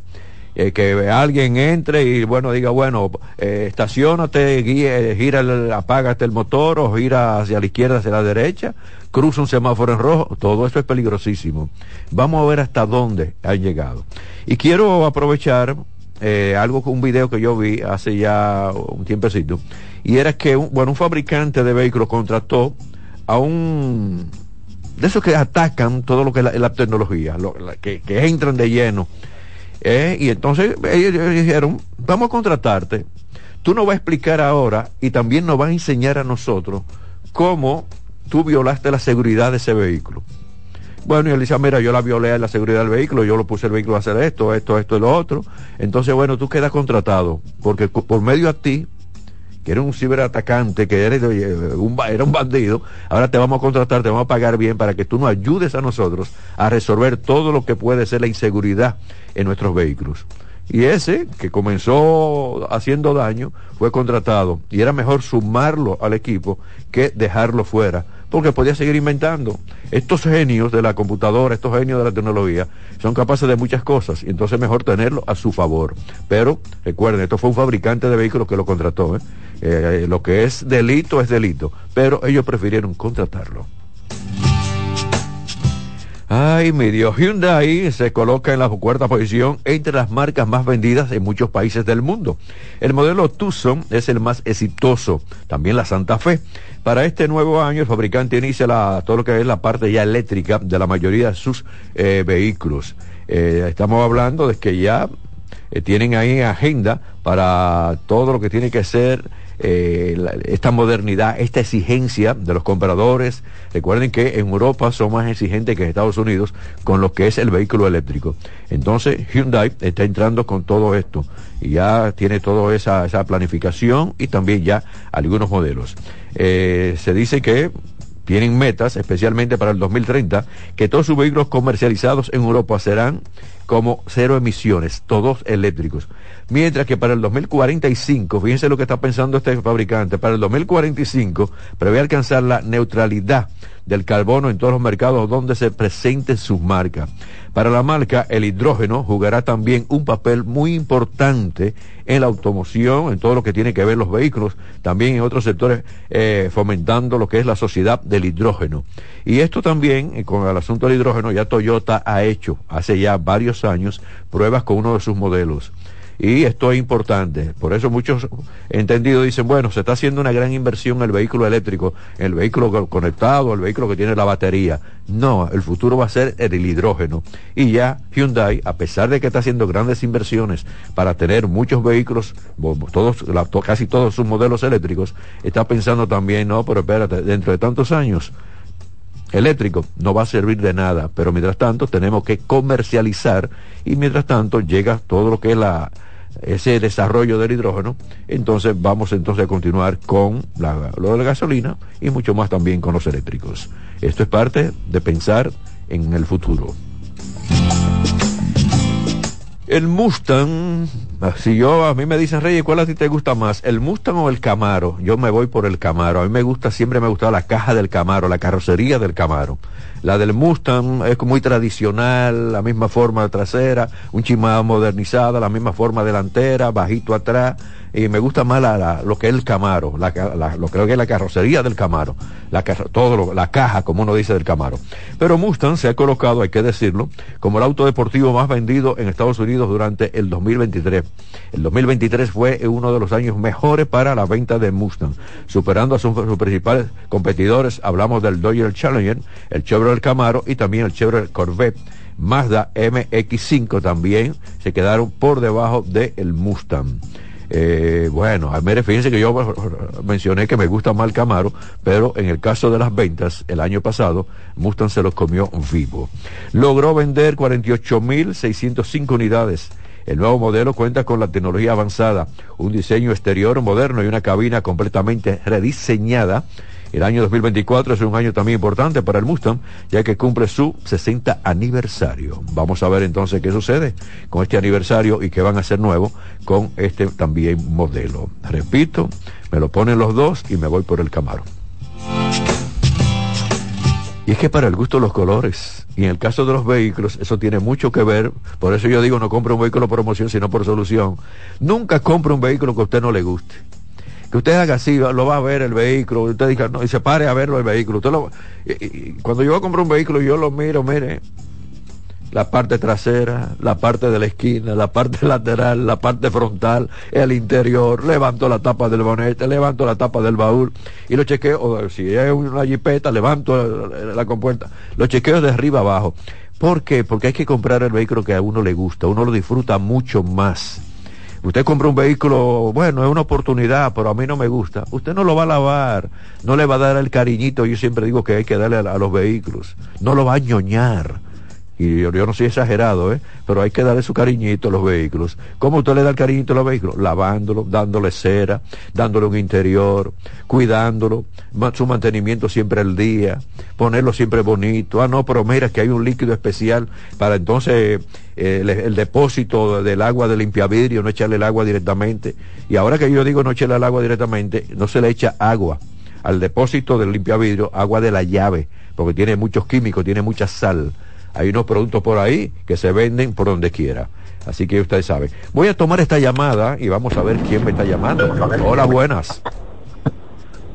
Speaker 1: eh, que alguien entre y bueno diga bueno eh, estacionate guíe, gira el, apágate el motor o gira hacia la izquierda hacia la derecha cruza un semáforo en rojo todo eso es peligrosísimo vamos a ver hasta dónde han llegado y quiero aprovechar eh, algo un video que yo vi hace ya un tiempecito y era que un, bueno un fabricante de vehículos contrató a un de esos que atacan todo lo que es la, tecnología que, entran de lleno eh, y entonces ellos, dijeron, vamos a contratarte, tú nos vas a explicar ahora y también nos vas a enseñar a nosotros cómo tú violaste la seguridad de ese vehículo. Bueno, y él dice, "Ah, mira, yo la violé la seguridad del vehículo, yo lo puse el vehículo a hacer esto, esto, esto y lo otro. Entonces, bueno, tú quedas contratado, porque por medio a ti, que era un ciberatacante, que eres, oye, un, era un bandido, ahora te vamos a contratar, te vamos a pagar bien para que tú nos ayudes a nosotros a resolver todo lo que puede ser la inseguridad en nuestros vehículos. Y ese, que comenzó haciendo daño, fue contratado. Y era mejor sumarlo al equipo que dejarlo fuera, porque podía seguir inventando. Estos genios de la computadora, estos genios de la tecnología, son capaces de muchas cosas, y entonces mejor tenerlo a su favor. Pero recuerden, esto fue un fabricante de vehículos que lo contrató. ¿eh? Eh, lo que es delito es delito, pero ellos prefirieron contratarlo. Ay, mi Dios, Hyundai se coloca en la cuarta posición entre las marcas más vendidas en muchos países del mundo. El modelo Tucson es el más exitoso, también la Santa Fe. Para este nuevo año, el fabricante inicia la, todo lo que es la parte ya eléctrica de la mayoría de sus eh, vehículos. Eh, estamos hablando de que ya eh, tienen ahí agenda para todo lo que tiene que ser eh, esta modernidad, esta exigencia de los compradores. Recuerden que en Europa son más exigentes que en Estados Unidos con lo que es el vehículo eléctrico. Entonces Hyundai está entrando con todo esto y ya tiene toda esa, planificación y también ya algunos modelos. Eh, se dice que tienen metas, especialmente para el 2030, que todos sus vehículos comercializados en Europa serán como cero emisiones, todos eléctricos. Mientras que para el 2045, fíjense lo que está pensando este fabricante, para el 2045 prevé alcanzar la neutralidad del carbono en todos los mercados donde se presenten sus marcas. Para la marca, el hidrógeno jugará también un papel muy importante en la automoción, en todo lo que tiene que ver los vehículos, también en otros sectores eh, fomentando lo que es la sociedad del hidrógeno. Y esto también, eh, con el asunto del hidrógeno, ya Toyota ha hecho hace ya varios años pruebas con uno de sus modelos. Y esto es importante. Por eso muchos entendidos dicen, bueno, se está haciendo una gran inversión en el vehículo eléctrico, el vehículo conectado, el vehículo que tiene la batería. No, el futuro va a ser el hidrógeno. Y ya Hyundai, a pesar de que está haciendo grandes inversiones para tener muchos vehículos, todos, casi todos sus modelos eléctricos, está pensando también, no, pero espérate, dentro de tantos años, eléctrico no va a servir de nada, pero mientras tanto tenemos que comercializar y mientras tanto llega todo lo que es la, ese desarrollo del hidrógeno, entonces vamos entonces a continuar con la, lo de la gasolina y mucho más también con los eléctricos. Esto es parte de pensar en el futuro. El Mustang, si yo a mí me dicen Reyes, ¿cuál a ti te gusta más? ¿El Mustang o el Camaro? Yo me voy por el Camaro. A mí me gusta, siempre me ha gustado la caja del Camaro, la carrocería del Camaro. La del Mustang es muy tradicional, la misma forma trasera, un chimado modernizada, la misma forma delantera, bajito atrás y me gusta más la, lo que es el Camaro, la, lo creo que es la carrocería del Camaro, la, todo la caja, como uno dice, del Camaro. Pero Mustang se ha colocado, hay que decirlo, como el auto deportivo más vendido en Estados Unidos durante el 2023. El 2023 fue uno de los años mejores para la venta de Mustang, superando a sus, principales competidores. Hablamos del Dodge Challenger, el Chevrolet Camaro y también el Chevrolet Corvette. Mazda MX5 también se quedaron por debajo del Mustang. Eh, bueno, mire, fíjense que yo mencioné que me gusta el Camaro, pero en el caso de las ventas, el año pasado, Mustang se los comió vivo. Logró vender 48.605 unidades. El nuevo modelo cuenta con la tecnología avanzada, un diseño exterior moderno y una cabina completamente rediseñada el año 2024 es un año también importante para el Mustang, ya que cumple su 60 aniversario. Vamos a ver entonces qué sucede con este aniversario y qué van a hacer nuevo con este también modelo. Repito, me lo ponen los dos y me voy por el Camaro. Y es que para el gusto los colores, y en el caso de los vehículos, eso tiene mucho que ver, por eso yo digo no compre un vehículo por promoción, sino por solución. Nunca compre un vehículo que a usted no le guste usted haga así, lo va a ver el vehículo, usted diga, no, y se pare a verlo el vehículo. Usted lo, y, cuando yo voy a comprar un vehículo, yo lo miro, mire, la parte trasera, la parte de la esquina, la parte lateral, la parte frontal, el interior, levanto la tapa del bonete, levanto la tapa del baúl y lo chequeo, o si es una jipeta, levanto la, la compuerta, lo chequeo de arriba abajo. ¿Por qué? Porque hay que comprar el vehículo que a uno le gusta, uno lo disfruta mucho más Usted compra un vehículo, bueno, es una oportunidad, pero a mí no me gusta. Usted no lo va a lavar, no le va a dar el cariñito, yo siempre digo que hay que darle a, los vehículos, no lo va a ñoñar y yo, no soy exagerado, ¿eh? pero hay que darle su cariñito a los vehículos. ¿Cómo usted le da el cariñito a los vehículos? Lavándolo, dándole cera, dándole un interior, cuidándolo, su mantenimiento siempre al día, ponerlo siempre bonito. Ah, no, pero mira que hay un líquido especial para entonces eh, el, depósito del agua de limpiavidrio, no echarle el agua directamente. Y ahora que yo digo no echarle el agua directamente, no se le echa agua al depósito del limpiavidrio, agua de la llave, porque tiene muchos químicos, tiene mucha sal hay unos productos por ahí que se venden por donde quiera. Así que usted sabe. Voy a tomar esta llamada y vamos a ver quién me está llamando. Hola, buenas.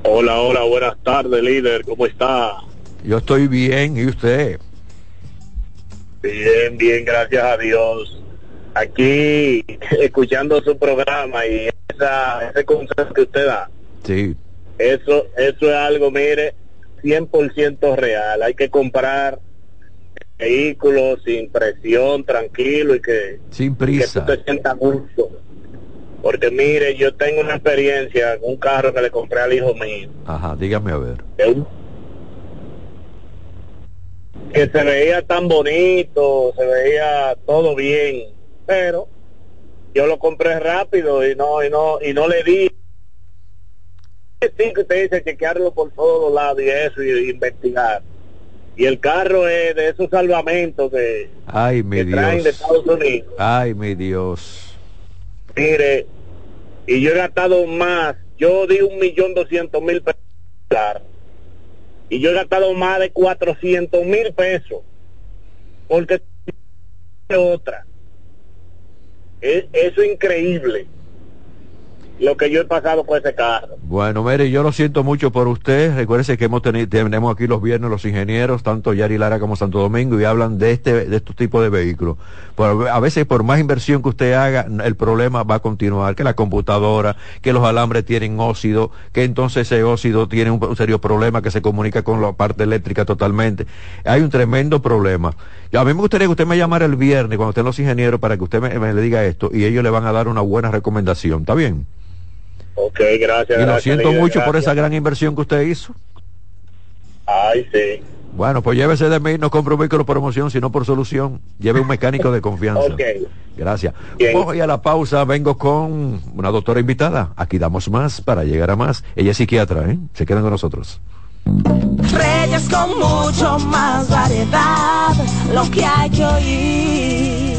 Speaker 5: Hola, hola, buenas tardes, líder. ¿Cómo está?
Speaker 1: Yo estoy bien. ¿Y usted?
Speaker 5: Bien, bien, gracias a Dios. Aquí escuchando su programa y esa, ese consejo que usted da.
Speaker 1: Sí.
Speaker 5: Eso, eso es algo, mire, 100% real. Hay que comprar vehículos sin presión, tranquilo y que,
Speaker 1: sin prisa.
Speaker 5: que tú te sientas gusto. Porque mire, yo tengo una experiencia con un carro que le compré al hijo mío.
Speaker 1: Ajá, dígame a ver.
Speaker 5: Que se veía tan bonito, se veía todo bien, pero yo lo compré rápido y no y no y no le di sí que usted dice chequearlo por todos lados y eso y, investigar y el carro es de esos salvamentos que,
Speaker 1: Ay, mi Dios.
Speaker 5: traen de Estados Unidos
Speaker 1: Ay, mi Dios.
Speaker 5: Mire, y yo he gastado más. Yo di un millón doscientos mil pesos. Y yo he gastado más de cuatrocientos mil pesos. Porque otra. Es, eso es increíble lo que yo he pasado con ese carro.
Speaker 1: Bueno, mire, yo lo siento mucho por usted. Recuérdese que hemos tenido, tenemos aquí los viernes los ingenieros, tanto Yari Lara como Santo Domingo, y hablan de este, de estos tipos de vehículos. Por, a veces, por más inversión que usted haga, el problema va a continuar, que la computadora, que los alambres tienen óxido, que entonces ese óxido tiene un, serio problema que se comunica con la parte eléctrica totalmente. Hay un tremendo problema. A mí me gustaría que usted me llamara el viernes cuando estén los ingenieros para que usted me, me le diga esto y ellos le van a dar una buena recomendación. ¿Está bien?
Speaker 5: Ok, gracias.
Speaker 1: Y lo
Speaker 5: gracias,
Speaker 1: siento
Speaker 5: líder,
Speaker 1: mucho por esa gran inversión que usted hizo.
Speaker 5: Ay, sí.
Speaker 1: Bueno, pues llévese de mí, no compre un vehículo por promoción, sino por solución. Lleve un mecánico de confianza.
Speaker 5: Ok.
Speaker 1: Gracias.
Speaker 5: Bien.
Speaker 1: Voy a la pausa, vengo con una doctora invitada. Aquí damos más para llegar a más. Ella es psiquiatra, ¿eh? Se quedan con nosotros.
Speaker 2: Reyes con mucho más variedad, lo que hay que oír.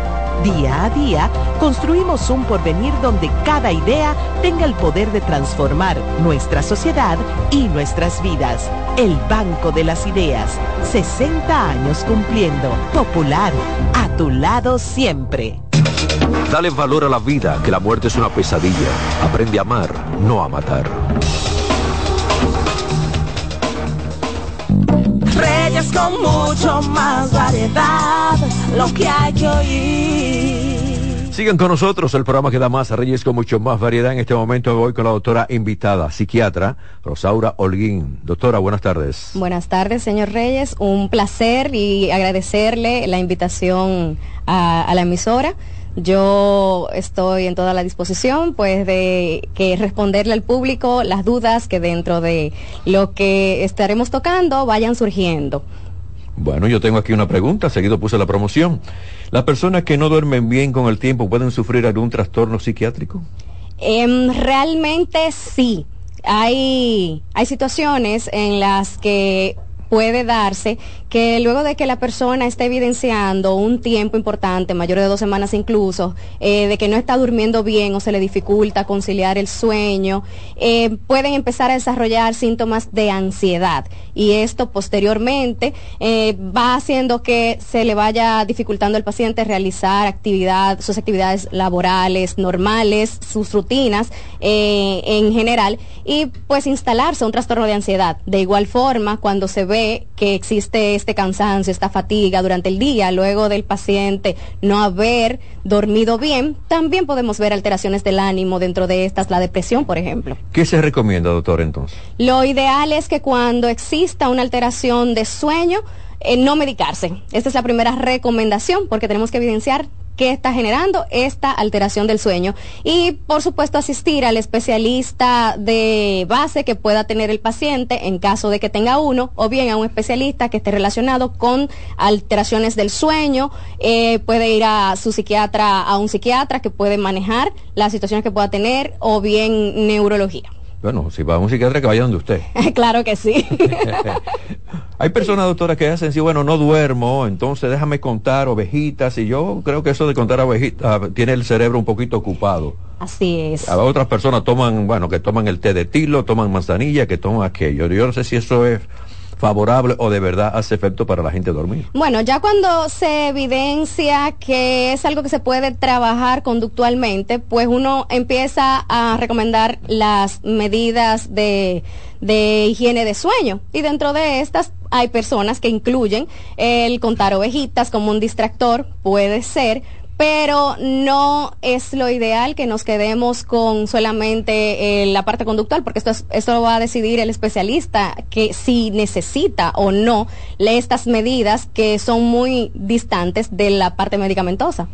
Speaker 6: Día a día construimos un porvenir donde cada idea tenga el poder de transformar nuestra sociedad y nuestras vidas. El Banco de las Ideas, 60 años cumpliendo. Popular, a tu lado siempre.
Speaker 1: Dale valor a la vida, que la muerte es una pesadilla. Aprende a amar, no a matar.
Speaker 2: Con mucho más variedad, lo que hay que oír.
Speaker 1: Sigan con nosotros el programa que da más a Reyes con mucho más variedad. En este momento voy con la doctora invitada, psiquiatra, Rosaura Holguín. Doctora, buenas tardes.
Speaker 7: Buenas tardes, señor Reyes. Un placer y agradecerle la invitación a, a la emisora. Yo estoy en toda la disposición, pues, de que responderle al público las dudas que dentro de lo que estaremos tocando vayan surgiendo.
Speaker 1: Bueno, yo tengo aquí una pregunta, seguido puse la promoción. ¿Las personas que no duermen bien con el tiempo pueden sufrir algún trastorno psiquiátrico?
Speaker 7: Em, realmente sí. Hay, hay situaciones en las que puede darse que luego de que la persona esté evidenciando un tiempo importante, mayor de dos semanas incluso, eh, de que no está durmiendo bien o se le dificulta conciliar el sueño, eh, pueden empezar a desarrollar síntomas de ansiedad y esto posteriormente eh, va haciendo que se le vaya dificultando al paciente realizar actividad, sus actividades laborales normales, sus rutinas eh, en general y pues instalarse un trastorno de ansiedad. De igual forma, cuando se ve que existe este cansancio, esta fatiga durante el día, luego del paciente no haber dormido bien, también podemos ver alteraciones del ánimo dentro de estas, la depresión, por ejemplo.
Speaker 1: ¿Qué se recomienda, doctor, entonces?
Speaker 7: Lo ideal es que cuando una alteración de sueño, eh, no medicarse. Esta es la primera recomendación porque tenemos que evidenciar qué está generando esta alteración del sueño. Y, por supuesto, asistir al especialista de base que pueda tener el paciente en caso de que tenga uno, o bien a un especialista que esté relacionado con alteraciones del sueño. Eh, puede ir a su psiquiatra, a un psiquiatra que puede manejar las situaciones que pueda tener, o bien neurología.
Speaker 1: Bueno, si va a un psiquiatra que vaya donde usted.
Speaker 7: claro que sí.
Speaker 1: Hay personas, doctora, que hacen, sí, bueno, no duermo, entonces déjame contar ovejitas, y yo creo que eso de contar ovejitas tiene el cerebro un poquito ocupado.
Speaker 7: Así es.
Speaker 1: A otras personas toman, bueno, que toman el té de tilo, toman manzanilla, que toman aquello. Yo no sé si eso es favorable o de verdad hace efecto para la gente dormir.
Speaker 7: Bueno, ya cuando se evidencia que es algo que se puede trabajar conductualmente, pues uno empieza a recomendar las medidas de, de higiene de sueño. Y dentro de estas hay personas que incluyen el contar ovejitas como un distractor, puede ser, pero no es lo ideal que nos quedemos con solamente eh, la parte conductual, porque esto, esto lo va a decidir el especialista, que si necesita o no estas medidas que son muy distantes de la parte medicamentosa.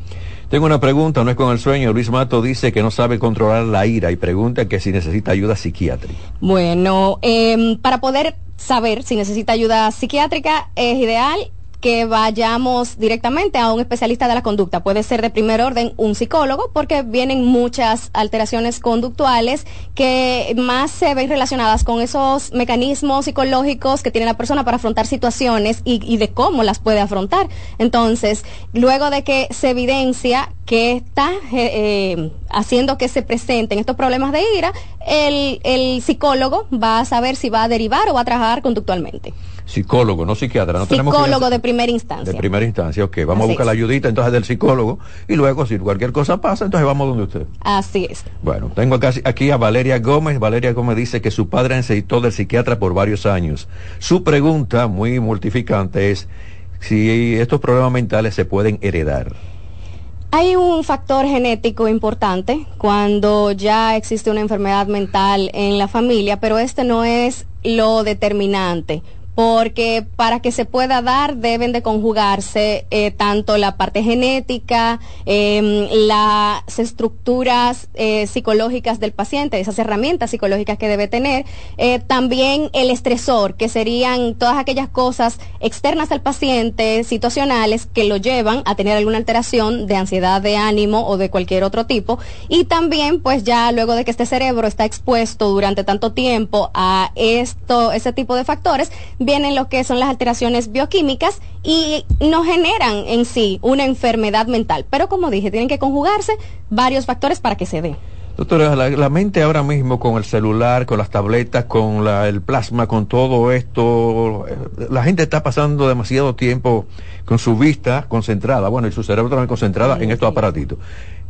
Speaker 1: Tengo una pregunta, no es con el sueño. Luis Mato dice que no sabe controlar la ira y pregunta que si necesita ayuda psiquiátrica.
Speaker 7: Bueno, em, para poder saber si necesita ayuda psiquiátrica es ideal que vayamos directamente a un especialista de la conducta. Puede ser de primer orden un psicólogo, porque vienen muchas alteraciones conductuales que más se ven relacionadas con esos mecanismos psicológicos que tiene la persona para afrontar situaciones y, de cómo las puede afrontar. Entonces, luego de que se evidencia que está eh, eh, haciendo que se presenten estos problemas de ira, el, el psicólogo va a saber si va a derivar o va a trabajar conductualmente
Speaker 1: psicólogo, no psiquiatra. No
Speaker 7: psicólogo de primera instancia.
Speaker 1: De primera instancia, ok. Vamos a buscar la ayudita entonces del psicólogo y luego si cualquier cosa pasa, entonces vamos donde usted.
Speaker 7: Así es.
Speaker 1: Bueno, tengo acá, aquí a Valeria Gómez. Valeria Gómez dice que su padre necesitó del psiquiatra por varios años. Su pregunta, muy mortificante, es si estos problemas mentales se pueden heredar.
Speaker 7: Hay un factor genético importante cuando ya existe una enfermedad mental en la familia, pero este no es lo determinante porque para que se pueda dar deben de conjugarse eh, tanto la parte genética, em, las estructuras eh, psicológicas del paciente, esas herramientas psicológicas que debe tener, eh, también el estresor, que serían todas aquellas cosas externas al paciente, situacionales, que lo llevan a tener alguna alteración de ansiedad de ánimo o de cualquier otro tipo, y también pues ya luego de que este cerebro está expuesto durante tanto tiempo a esto, ese tipo de factores, vienen lo que son las alteraciones bioquímicas y no generan en sí una enfermedad mental. Pero como dije, tienen que conjugarse varios factores para que se dé.
Speaker 1: Doctora, la, mente ahora mismo con el celular, con las tabletas, con el plasma, con todo esto, eh, la gente está pasando demasiado tiempo con su vista concentrada, bueno, y su cerebro también concentrada en estos aparatitos.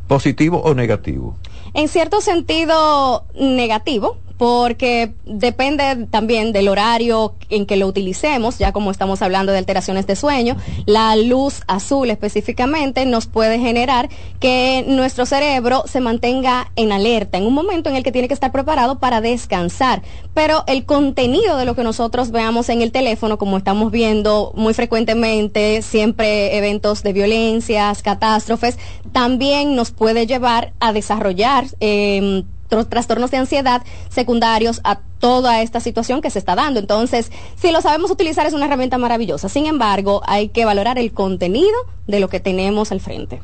Speaker 1: ¿Positivo o negativo?
Speaker 7: En cierto sentido, negativo, porque depende también del horario en que lo utilicemos, ya como estamos hablando de alteraciones de sueño, la luz azul específicamente nos puede generar que nuestro cerebro se mantenga en alerta, en un momento en el que tiene que estar preparado para descansar. Pero el contenido de lo que nosotros veamos en el teléfono, como estamos viendo muy frecuentemente, siempre eventos de violencias, catástrofes, también nos puede llevar a desarrollar eh, trastornos de ansiedad secundarios a toda esta situación que se está dando. Entonces, si lo sabemos utilizar es una herramienta maravillosa. Sin embargo, hay que valorar el contenido de lo que tenemos al frente.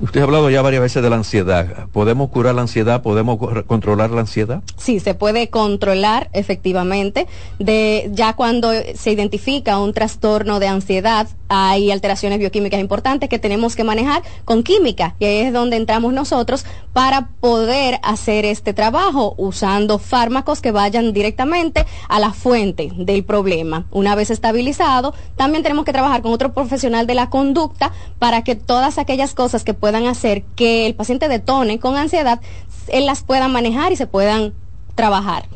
Speaker 1: Usted ha hablado ya varias veces de la ansiedad. ¿Podemos curar la ansiedad? ¿Podemos controlar la ansiedad?
Speaker 7: Sí, se puede controlar efectivamente. De ya cuando se identifica un trastorno de ansiedad, hay alteraciones bioquímicas importantes que tenemos que manejar con química y ahí es donde entramos nosotros para poder hacer este trabajo usando fármacos que vayan directamente a la fuente del problema. Una vez estabilizado, también tenemos que trabajar con otro profesional de la conducta para que todas aquellas cosas que puedan hacer que el paciente detone con ansiedad, él las pueda manejar y se puedan trabajar.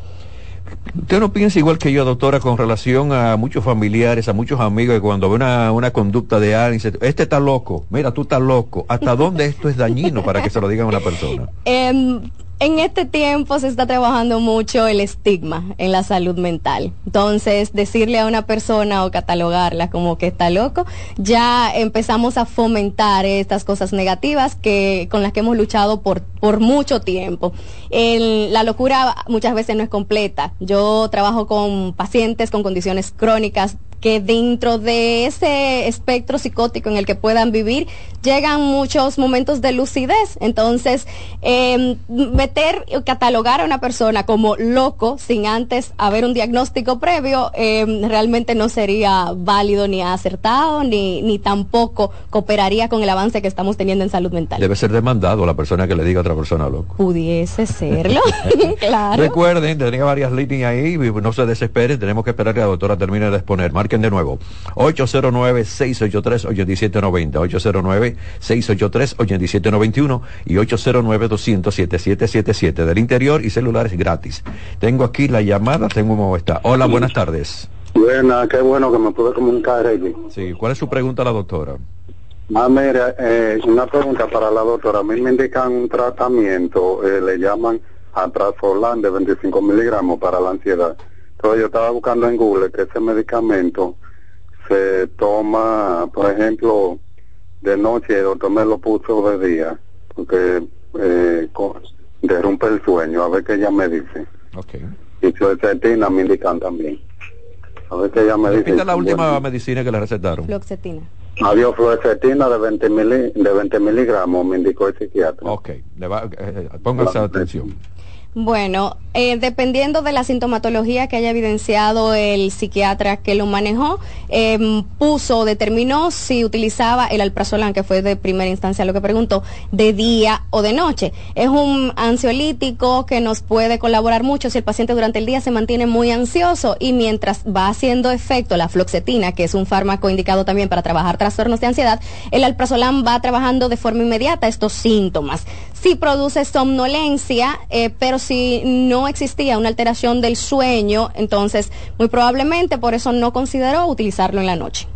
Speaker 1: ¿Usted no piensa igual que yo, doctora, con relación a muchos familiares, a muchos amigos, que cuando ve una, una conducta de alguien, dice, este está loco, mira, tú estás loco? ¿Hasta dónde esto es dañino para que se lo diga a una persona?
Speaker 7: Em, en este tiempo se está trabajando mucho el estigma en la salud mental. Entonces, decirle a una persona o catalogarla como que está loco, ya empezamos a fomentar estas cosas negativas que con las que hemos luchado por por mucho tiempo. la locura muchas veces no es completa. Yo trabajo con pacientes con condiciones crónicas que dentro de ese espectro psicótico en el que puedan vivir llegan muchos momentos de lucidez. Entonces, eh, meter, catalogar a una persona como loco sin antes haber un diagnóstico previo, em, realmente no sería válido ni acertado, ni, ni tampoco cooperaría con el avance que estamos teniendo en salud mental.
Speaker 1: Debe ser demandado la persona que le diga a otra persona loco.
Speaker 7: Pudiese serlo, claro.
Speaker 1: Recuerden, tenía varias líneas ahí, no se desesperen, tenemos que esperar que la doctora termine de exponer. Marquen de nuevo. 809-683-8790, 809-683-8791 y 809-200-7777 del interior y celulares gratis. Tengo aquí la llamada, tengo está. Hola, buenas tardes.
Speaker 8: Buena, qué bueno que me pude comunicar aquí.
Speaker 1: Sí, ¿cuál es su pregunta a la doctora?
Speaker 8: Ah, mira, eh, una pregunta para la doctora. A mí me indican un tratamiento, eh, le llaman atrazolan de 25 miligramos para la ansiedad. Entonces yo estaba buscando en Google que ese medicamento se toma, por ejemplo, de noche, el doctor me lo puso de día, porque eh, derrumpe el sueño, a ver qué ella me dice.
Speaker 1: Okay.
Speaker 8: Y fluoxetina me indican también. A ver qué ella me dice.
Speaker 1: es la última medicina que le recetaron?
Speaker 7: Fluoxetina.
Speaker 8: Adiós, fluoxetina de 20, de 20 miligramos, me indicó el psiquiatra.
Speaker 1: Ok, le va, eh, póngase atención.
Speaker 7: Bueno, eh, dependiendo de la sintomatología que haya evidenciado el psiquiatra que lo manejó, eh, puso, determinó si utilizaba el alprazolam, que fue de primera instancia lo que preguntó, de día o de noche. Es un ansiolítico que nos puede colaborar mucho si el paciente durante el día se mantiene muy ansioso y mientras va haciendo efecto la floxetina, que es un fármaco indicado también para trabajar trastornos de ansiedad, el alprazolam va trabajando de forma inmediata estos síntomas. Sí produce somnolencia, eh, pero si no existía una alteración del sueño, entonces muy probablemente por eso no consideró utilizarlo en la noche.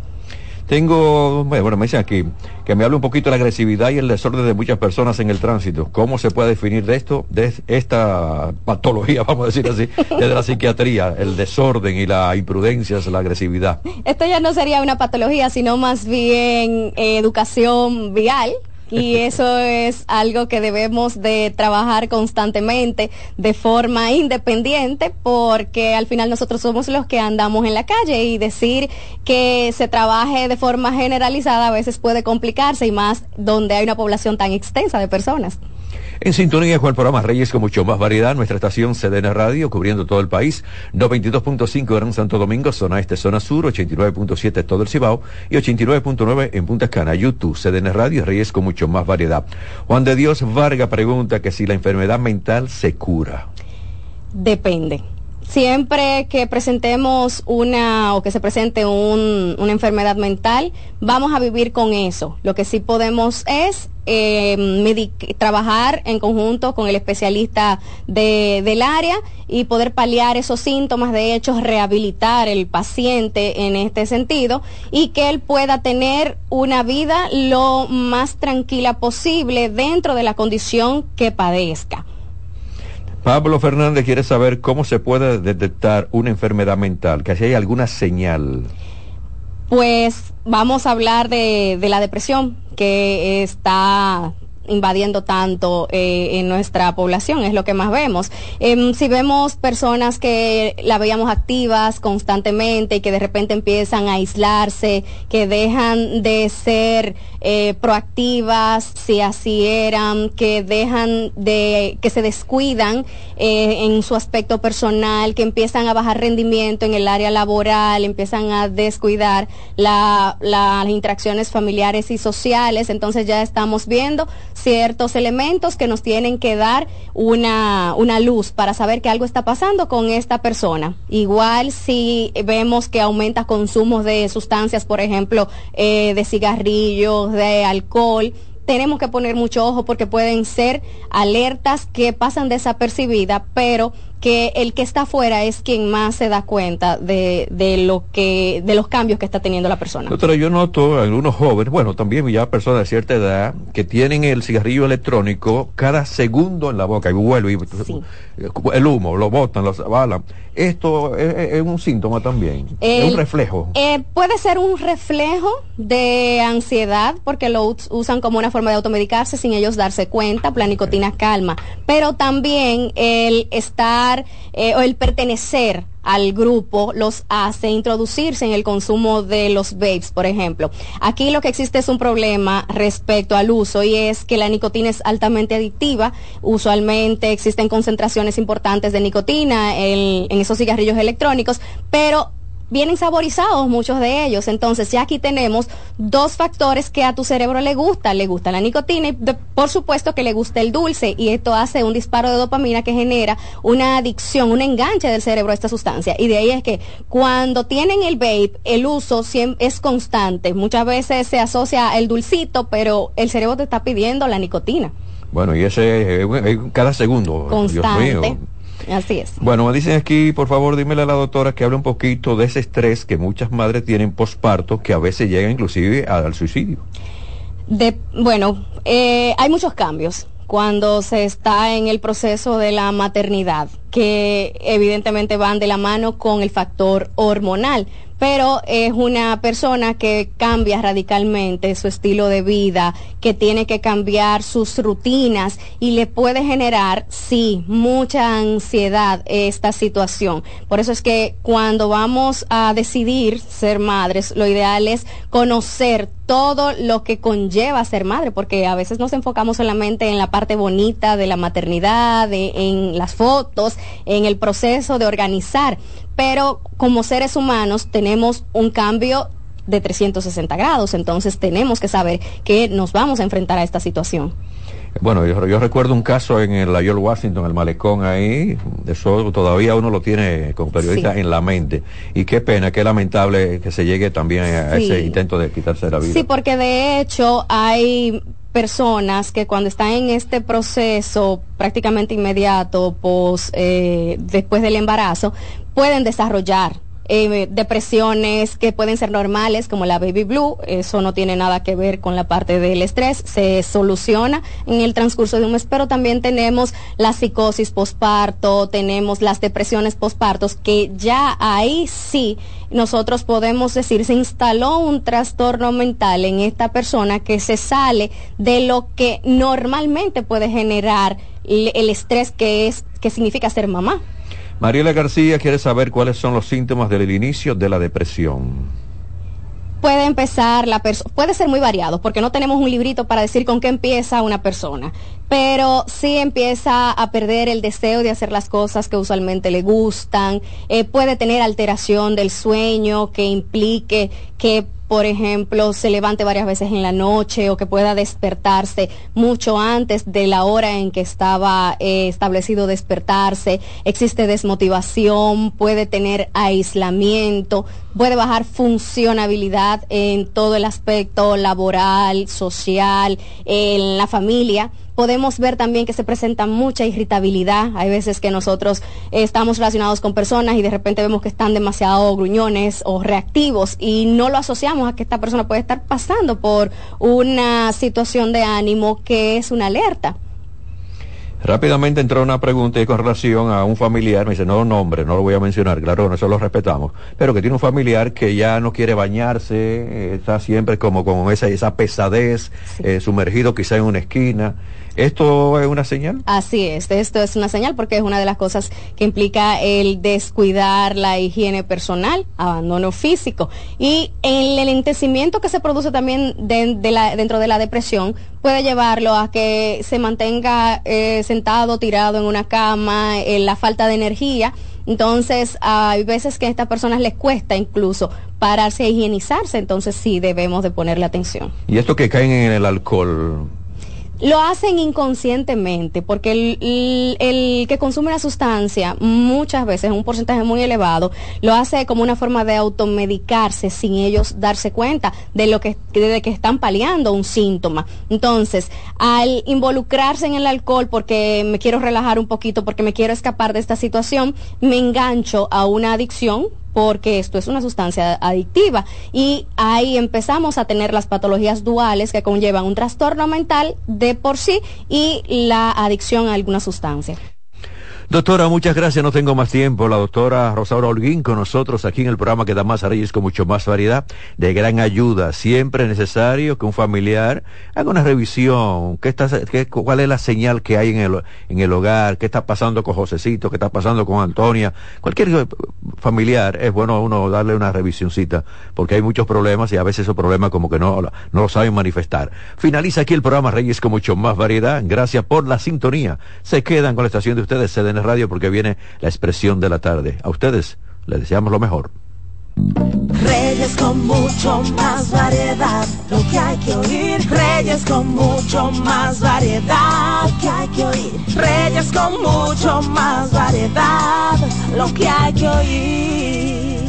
Speaker 1: Tengo, bueno, me dicen aquí que me hable un poquito de la agresividad y el desorden de muchas personas en el tránsito. ¿Cómo se puede definir de esto, de esta patología, vamos a decir así, desde la psiquiatría, el desorden y la imprudencia, la agresividad?
Speaker 7: Esto ya no sería una patología, sino más bien eh, educación vial, y eso es algo que debemos de trabajar constantemente de forma independiente porque al final nosotros somos los que andamos en la calle y decir que se trabaje de forma generalizada a veces puede complicarse y más donde hay una población tan extensa de personas.
Speaker 1: En sintonía con el programa Reyes con mucho más variedad, nuestra estación CDN Radio cubriendo todo el país, 92.5 Gran Santo Domingo, zona este, zona sur, 89.7 todo el Cibao y 89.9 en Punta Cana, YouTube, CDN Radio, Reyes con mucho más variedad. Juan de Dios Varga pregunta que si la enfermedad mental se cura.
Speaker 7: Depende siempre que presentemos una o que se presente una enfermedad mental, vamos a vivir con eso. Lo que sí podemos es eh, trabajar en conjunto con el especialista del área y poder paliar esos síntomas, de hecho, rehabilitar el paciente en este sentido y que él pueda tener una vida lo más tranquila posible dentro de la condición que padezca.
Speaker 1: Pablo Fernández quiere saber cómo se puede detectar una enfermedad mental, que si hay alguna señal.
Speaker 7: Pues vamos a hablar de, la depresión, que está invadiendo tanto eh, en nuestra población, es lo que más vemos. Em, si vemos personas que la veíamos activas constantemente y que de repente empiezan a aislarse, que dejan de ser eh, proactivas, si así eran, que dejan de, que se descuidan eh, en su aspecto personal, que empiezan a bajar rendimiento en el área laboral, empiezan a descuidar las interacciones familiares y sociales, entonces ya estamos viendo ciertos elementos que nos tienen que dar una, una luz para saber que algo está pasando con esta persona. Igual si vemos que aumenta consumos de sustancias, por ejemplo, eh, de cigarrillos, de alcohol, tenemos que poner mucho ojo porque pueden ser alertas que pasan desapercibidas, pero que el que está afuera es quien más se da cuenta de, de lo que, de los cambios que está teniendo la persona.
Speaker 1: Doctora, yo noto algunos jóvenes, bueno, también ya personas de cierta edad, que tienen el cigarrillo electrónico cada segundo en la boca y vuelve y el humo, lo botan, lo avalan. Esto es, un síntoma también, es un reflejo.
Speaker 7: Eh, puede ser un reflejo de ansiedad porque lo usan como una forma de automedicarse sin ellos darse cuenta, planicotina calma, pero también el estar eh, o el pertenecer al grupo los hace introducirse en el consumo de los vapes, por ejemplo. Aquí lo que existe es un problema respecto al uso y es que la nicotina es altamente adictiva. Usualmente existen concentraciones importantes de nicotina en, en esos cigarrillos electrónicos, pero vienen saborizados muchos de ellos. Entonces ya aquí tenemos dos factores que a tu cerebro le gusta. Le gusta la nicotina y por supuesto que le gusta el dulce y esto hace un disparo de dopamina que genera una adicción, un enganche del cerebro a esta sustancia. Y de ahí es que cuando tienen el vape, el uso es constante. Muchas veces se asocia el dulcito, pero el cerebro te está pidiendo la nicotina.
Speaker 1: Bueno, y ese es cada segundo.
Speaker 7: Constante. Así es.
Speaker 1: Bueno, me dicen aquí, por favor, dímele a la doctora que hable un poquito de ese estrés que muchas madres tienen posparto, que a veces llega inclusive al suicidio.
Speaker 7: De, bueno, eh, hay muchos cambios cuando se está en el proceso de la maternidad, que evidentemente van de la mano con el factor hormonal pero es una persona que cambia radicalmente su estilo de vida, que tiene que cambiar sus rutinas y le puede generar, sí, mucha ansiedad esta situación. Por eso es que cuando vamos a decidir ser madres, lo ideal es conocer todo lo que conlleva ser madre, porque a veces nos enfocamos solamente en la parte bonita de la maternidad, en las fotos, en el proceso de organizar, pero como seres humanos tenemos un cambio de 360 grados, entonces tenemos que saber que nos vamos a enfrentar a esta situación.
Speaker 1: Bueno, yo, recuerdo un caso en el York Washington, el malecón ahí, eso todavía uno lo tiene como periodista en la mente. Y qué pena, qué lamentable que se llegue también a, ese intento de quitarse la vida.
Speaker 7: Sí, porque de hecho hay personas que cuando están en este proceso prácticamente inmediato, eh, después del embarazo, pueden desarrollar eh, depresiones que pueden ser normales como la baby blue, eso no tiene nada que ver con la parte del estrés, se soluciona en el transcurso de un mes, pero también tenemos la psicosis posparto, tenemos las depresiones pospartos, que ya ahí sí nosotros podemos decir se instaló un trastorno mental en esta persona que se sale de lo que normalmente puede generar el estrés que es que significa ser mamá.
Speaker 1: Mariela García quiere saber cuáles son los síntomas del inicio de la depresión.
Speaker 7: Puede empezar la persona, puede ser muy variado, porque no tenemos un librito para decir con qué empieza una persona, pero sí empieza a perder el deseo de hacer las cosas que usualmente le gustan, eh, puede tener alteración del sueño que implique que por ejemplo, se levante varias veces en la noche o que pueda despertarse mucho antes de la hora en que estaba eh, establecido despertarse. Existe desmotivación, puede tener aislamiento, puede bajar funcionabilidad en todo el aspecto laboral, social, en la familia podemos ver también que se presenta mucha irritabilidad. Hay veces que nosotros estamos relacionados con personas y de repente vemos que están demasiado gruñones o reactivos y no lo asociamos a que esta persona puede estar pasando por una situación de ánimo que es una alerta.
Speaker 1: Rápidamente entró una pregunta con relación a un familiar, me dice, no nombre, no lo voy a mencionar, claro, eso lo respetamos, pero que tiene un familiar que ya no quiere bañarse, eh, está siempre como con esa, esa pesadez, eh, sumergido quizá en una esquina. ¿Esto es una señal?
Speaker 7: Así es, esto es una señal porque es una de las cosas que implica el descuidar la higiene personal, abandono físico y el enlentecimiento que se produce también dentro de la depresión puede llevarlo a que se mantenga eh, sentado, tirado en una cama, la falta de energía. Entonces, hay veces que a estas personas les cuesta incluso pararse a higienizarse, entonces sí debemos de ponerle atención.
Speaker 1: ¿Y esto que caen en el alcohol?
Speaker 7: Lo hacen inconscientemente, porque el, el, que consume la sustancia muchas veces, un porcentaje muy elevado, lo hace como una forma de automedicarse sin ellos darse cuenta de lo que, de que están paliando un síntoma. Entonces, al involucrarse en el alcohol porque me quiero relajar un poquito, porque me quiero escapar de esta situación, me engancho a una adicción porque esto es una sustancia adictiva y ahí empezamos a tener las patologías duales que conllevan un trastorno mental de por sí y la adicción a alguna sustancia.
Speaker 1: Doctora, muchas gracias. No tengo más tiempo. La doctora Rosaura Holguín con nosotros aquí en el programa que da más a Reyes con mucho más variedad, de gran ayuda. Siempre es necesario que un familiar haga una revisión. ¿Qué está, qué, ¿Cuál es la señal que hay en el, en el hogar? ¿Qué está pasando con Josecito? ¿Qué está pasando con Antonia? Cualquier familiar es bueno uno darle una revisioncita porque hay muchos problemas y a veces esos problemas como que no, no lo saben manifestar. Finaliza aquí el programa Reyes con mucho más variedad. Gracias por la sintonía. Se quedan con la estación de ustedes. Radio porque viene la expresión de la tarde. A ustedes les deseamos lo mejor.
Speaker 2: Reyes con mucho más variedad, lo que hay que oír. Reyes con mucho más variedad, lo que hay que oír. Reyes con mucho más variedad, lo que hay que oír.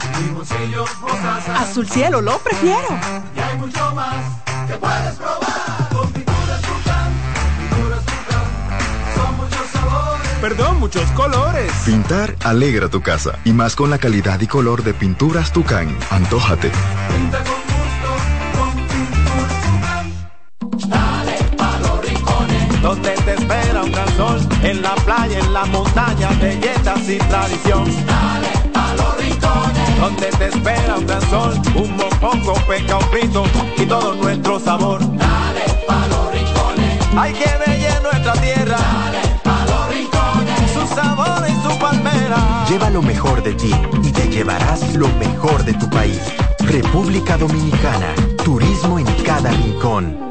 Speaker 9: limoncillo o
Speaker 10: azul cielo lo prefiero,
Speaker 9: y hay mucho más que puedes probar. perdón, muchos colores.
Speaker 11: Pintar alegra tu casa y más con la calidad y color de pinturas Tucán. Antójate.
Speaker 9: Pinta con gusto, con pinturas Tucán. Dale pa' los rincones, donde te espera un gran sol, en la playa, en la montaña, belletas y tradición. Dale donde te espera un gran sol, un mopongo, peca, un frito y todo nuestro sabor. Dale pa' los rincones, hay que ver nuestra tierra. Dale sabor en su palmera.
Speaker 12: Lleva lo mejor de ti y te llevarás lo mejor de tu país. República Dominicana. Turismo en cada rincón.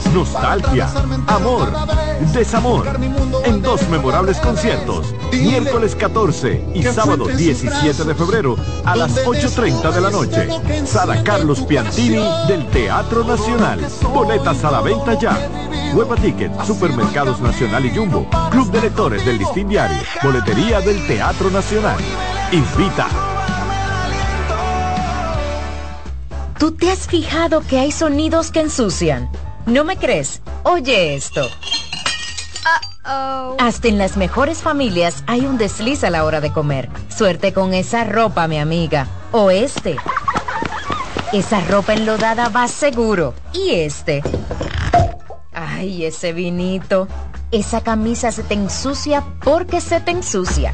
Speaker 13: nostalgia, amor, desamor, en dos memorables conciertos, miércoles 14 y sábado 17 de febrero a las 8.30 de la noche. Sala Carlos Piantini del Teatro Nacional. Boletas a la venta ya. Hueva Ticket, Supermercados Nacional y Jumbo, Club de Lectores del Listín Diario, Boletería del Teatro Nacional. Invita.
Speaker 14: ¿Tú te has fijado que hay sonidos que ensucian? ¿No me crees? Oye esto. Hasta en las mejores familias hay un desliz a la hora de comer. Suerte con esa ropa, mi amiga. O este. Esa ropa enlodada va seguro. Y este. Ay, ese vinito. Esa camisa se te ensucia porque se te ensucia.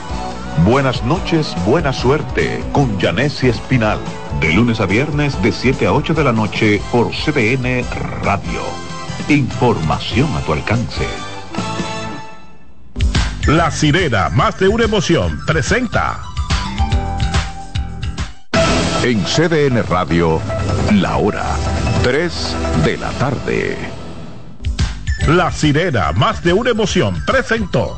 Speaker 15: Buenas noches, buena suerte con Janessi Espinal. De lunes a viernes de 7 a 8 de la noche por CBN Radio. Información a tu alcance.
Speaker 13: La sirena, más de una emoción, presenta.
Speaker 15: En CDN Radio, la hora 3 de la tarde.
Speaker 13: La sirena, más de una emoción, presentó.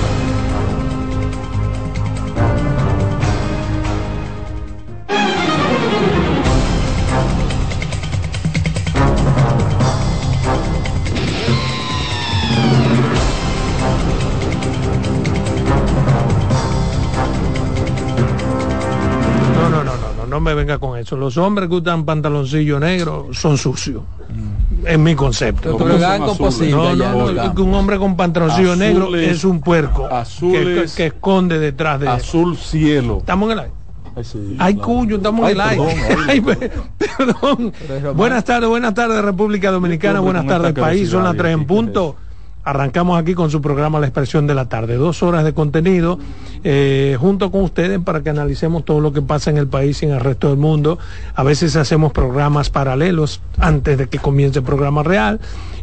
Speaker 16: No, me venga con eso. Los hombres que usan pantaloncillo negro son sucios. Es mi concepto.
Speaker 17: Pero blanco posible,
Speaker 16: No,
Speaker 17: ya,
Speaker 16: no,
Speaker 17: Olga.
Speaker 16: no, que un hombre con pantaloncillo
Speaker 17: Azules,
Speaker 16: negro es un puerco que,
Speaker 17: azules,
Speaker 16: que esconde detrás de
Speaker 17: azul cielo.
Speaker 16: Estamos en el aire. Ay, cuyo, estamos en el aire.
Speaker 17: perdón.
Speaker 16: Buenas tardes, buenas tardes República Dominicana, buenas tardes país, son las tres en punto. Arrancamos aquí con su programa La Expresión de la Tarde, dos horas de contenido eh, junto con ustedes para que analicemos todo lo que pasa en el país y en el resto del mundo. A veces hacemos programas paralelos antes de que comience el programa real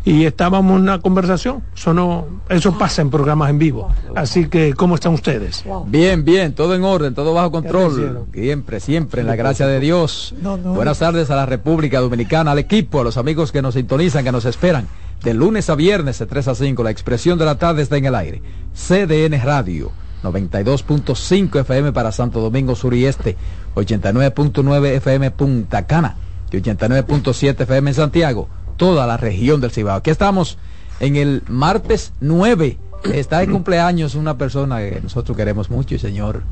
Speaker 16: y estábamos en una conversación. Eso, no, eso pasa en programas en vivo. Así que, ¿cómo están ustedes?
Speaker 17: Bien, bien, todo en orden, todo bajo control. Siempre, siempre, en la gracia de Dios.
Speaker 16: No, no.
Speaker 17: Buenas tardes a la República Dominicana, al equipo, a los amigos que nos sintonizan, que nos esperan. De lunes a viernes de 3 a 5, la expresión de la tarde está en el aire. CDN Radio, 92.5 FM para Santo Domingo Sur y Este, 89.9 FM Punta Cana y 89.7 FM en Santiago, toda la región del Cibao. Aquí estamos en el martes 9. Está de cumpleaños una persona que nosotros queremos mucho, el señor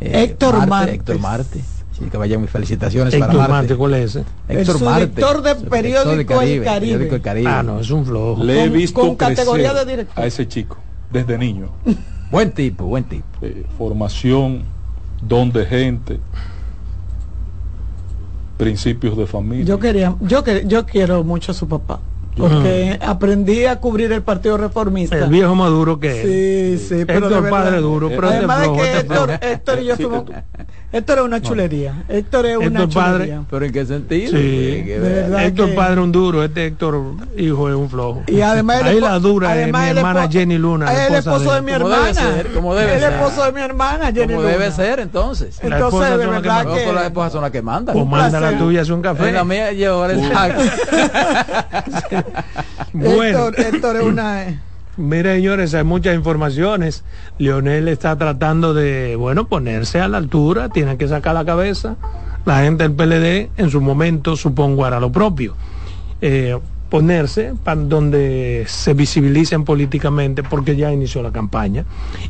Speaker 17: eh,
Speaker 18: Héctor Martes.
Speaker 16: pues.
Speaker 17: Héctor Marte. Sí, que vayan mis felicitaciones para
Speaker 16: Héctor
Speaker 17: Marte.
Speaker 16: Marte, ¿cuál es ese?
Speaker 17: Héctor
Speaker 18: El
Speaker 17: Marte.
Speaker 18: del
Speaker 17: Subdirector
Speaker 18: periódico
Speaker 17: del
Speaker 18: El
Speaker 17: Caribe,
Speaker 18: Caribe.
Speaker 17: periódico El Caribe.
Speaker 16: Ah, no, es un flojo.
Speaker 17: Le he visto
Speaker 18: con categoría
Speaker 17: crecer
Speaker 18: de director.
Speaker 17: a ese chico desde niño. Buen tipo, buen tipo.
Speaker 19: formación, don de gente, principios de familia.
Speaker 18: Yo quería, yo que, yo quiero mucho a su papá. Porque aprendí a cubrir el Partido Reformista.
Speaker 16: El viejo maduro que es.
Speaker 18: Sí, sí, pero de
Speaker 16: Héctor padre duro, pero
Speaker 18: Además de
Speaker 16: flojo,
Speaker 18: que
Speaker 16: este
Speaker 18: Héctor. Héctor y yo
Speaker 16: Sí,
Speaker 18: somos... Héctor es una chulería. Héctor es una
Speaker 16: Héctor padre.
Speaker 18: chulería.
Speaker 17: ¿Pero en qué sentido?
Speaker 16: Sí,
Speaker 18: De verdad
Speaker 16: Héctor
Speaker 18: que-
Speaker 16: padre un duro, este Héctor hijo es un flojo.
Speaker 18: Y además el
Speaker 16: Ahí la dura es mi
Speaker 18: además el
Speaker 16: hermana
Speaker 18: espo-
Speaker 16: Jenny Luna.
Speaker 18: Es el esposo de mi
Speaker 17: Como debe
Speaker 18: hermana.
Speaker 17: ser, como debe
Speaker 18: el
Speaker 17: ser.
Speaker 18: esposo de mi hermana, Jenny
Speaker 17: Como
Speaker 18: Luna.
Speaker 17: debe ser entonces.
Speaker 18: La Entonces, esposa de son las que verdad
Speaker 17: No,
Speaker 18: que-
Speaker 17: las esposas son las que mandan.
Speaker 16: Pues manda la tuya hace un café.
Speaker 17: La mía yo, exacto.
Speaker 16: Bueno.
Speaker 18: Héctor, Héctor es una...
Speaker 16: Mire, señores, hay muchas informaciones. Leonel está tratando de, bueno, ponerse a la altura, tiene que sacar la cabeza. La gente del PLD, en su momento, supongo, hará lo propio. Eh, ponerse para donde se visibilicen políticamente, porque ya inició la campaña.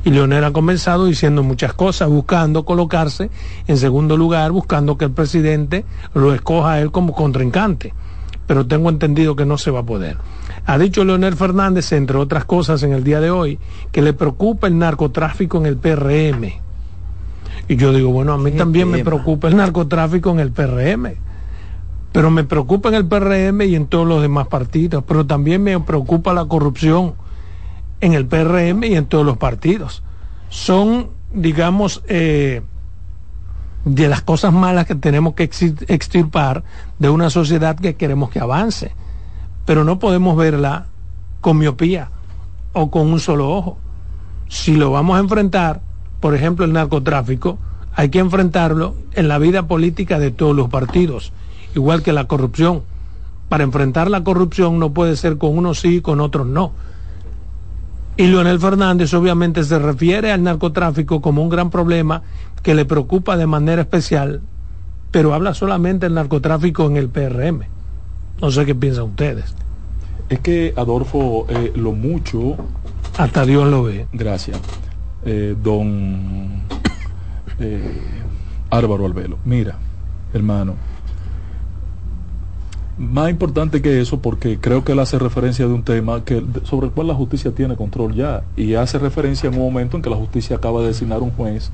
Speaker 16: Y Leonel ha comenzado diciendo muchas cosas, buscando colocarse en segundo lugar, buscando que el presidente lo escoja a él como contrincante pero tengo entendido que no se va a poder. Ha dicho Leonel Fernández, entre otras cosas, en el día de hoy, que le preocupa el narcotráfico en el PRM. Y yo digo, bueno, a mí también me preocupa el narcotráfico en el PRM. Pero me preocupa en el PRM y en todos los demás partidos. Pero también me preocupa la corrupción en el PRM y en todos los partidos. Son, digamos, eh, de las cosas malas que tenemos que extirpar de una sociedad que queremos que avance. Pero no podemos verla con miopía o con un solo ojo. Si lo vamos a enfrentar, por ejemplo, el narcotráfico, hay que enfrentarlo en la vida política de todos los partidos, igual que la corrupción. Para enfrentar la corrupción no puede ser con unos sí y con otros no. Y Leonel Fernández obviamente se refiere al narcotráfico como un gran problema que le preocupa de manera especial, pero habla solamente del narcotráfico en el PRM. No sé qué piensan ustedes.
Speaker 19: Es que, Adolfo, eh, lo mucho...
Speaker 16: Hasta Dios lo ve.
Speaker 19: Gracias. Eh, don eh, Álvaro Albelo. Mira, hermano, más importante que eso porque creo que él hace referencia de un tema que sobre el cual la justicia tiene control ya y hace referencia en un momento en que la justicia acaba de designar un juez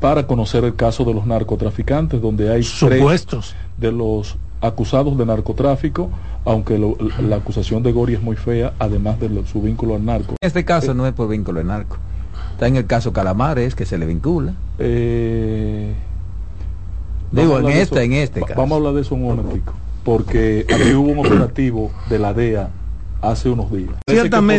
Speaker 19: para conocer el caso de los narcotraficantes, donde hay
Speaker 16: supuestos
Speaker 19: de los acusados de narcotráfico, aunque la acusación de Gori es muy fea, además de su vínculo al narco.
Speaker 17: En este caso no es por vínculo al narco. Está en el caso Calamares, que se le vincula.
Speaker 19: Eh,
Speaker 17: Digo, en este, en este caso.
Speaker 19: Vamos a hablar de eso un momentico, porque aquí hubo un operativo de la DEA hace unos días.
Speaker 16: Ciertamente.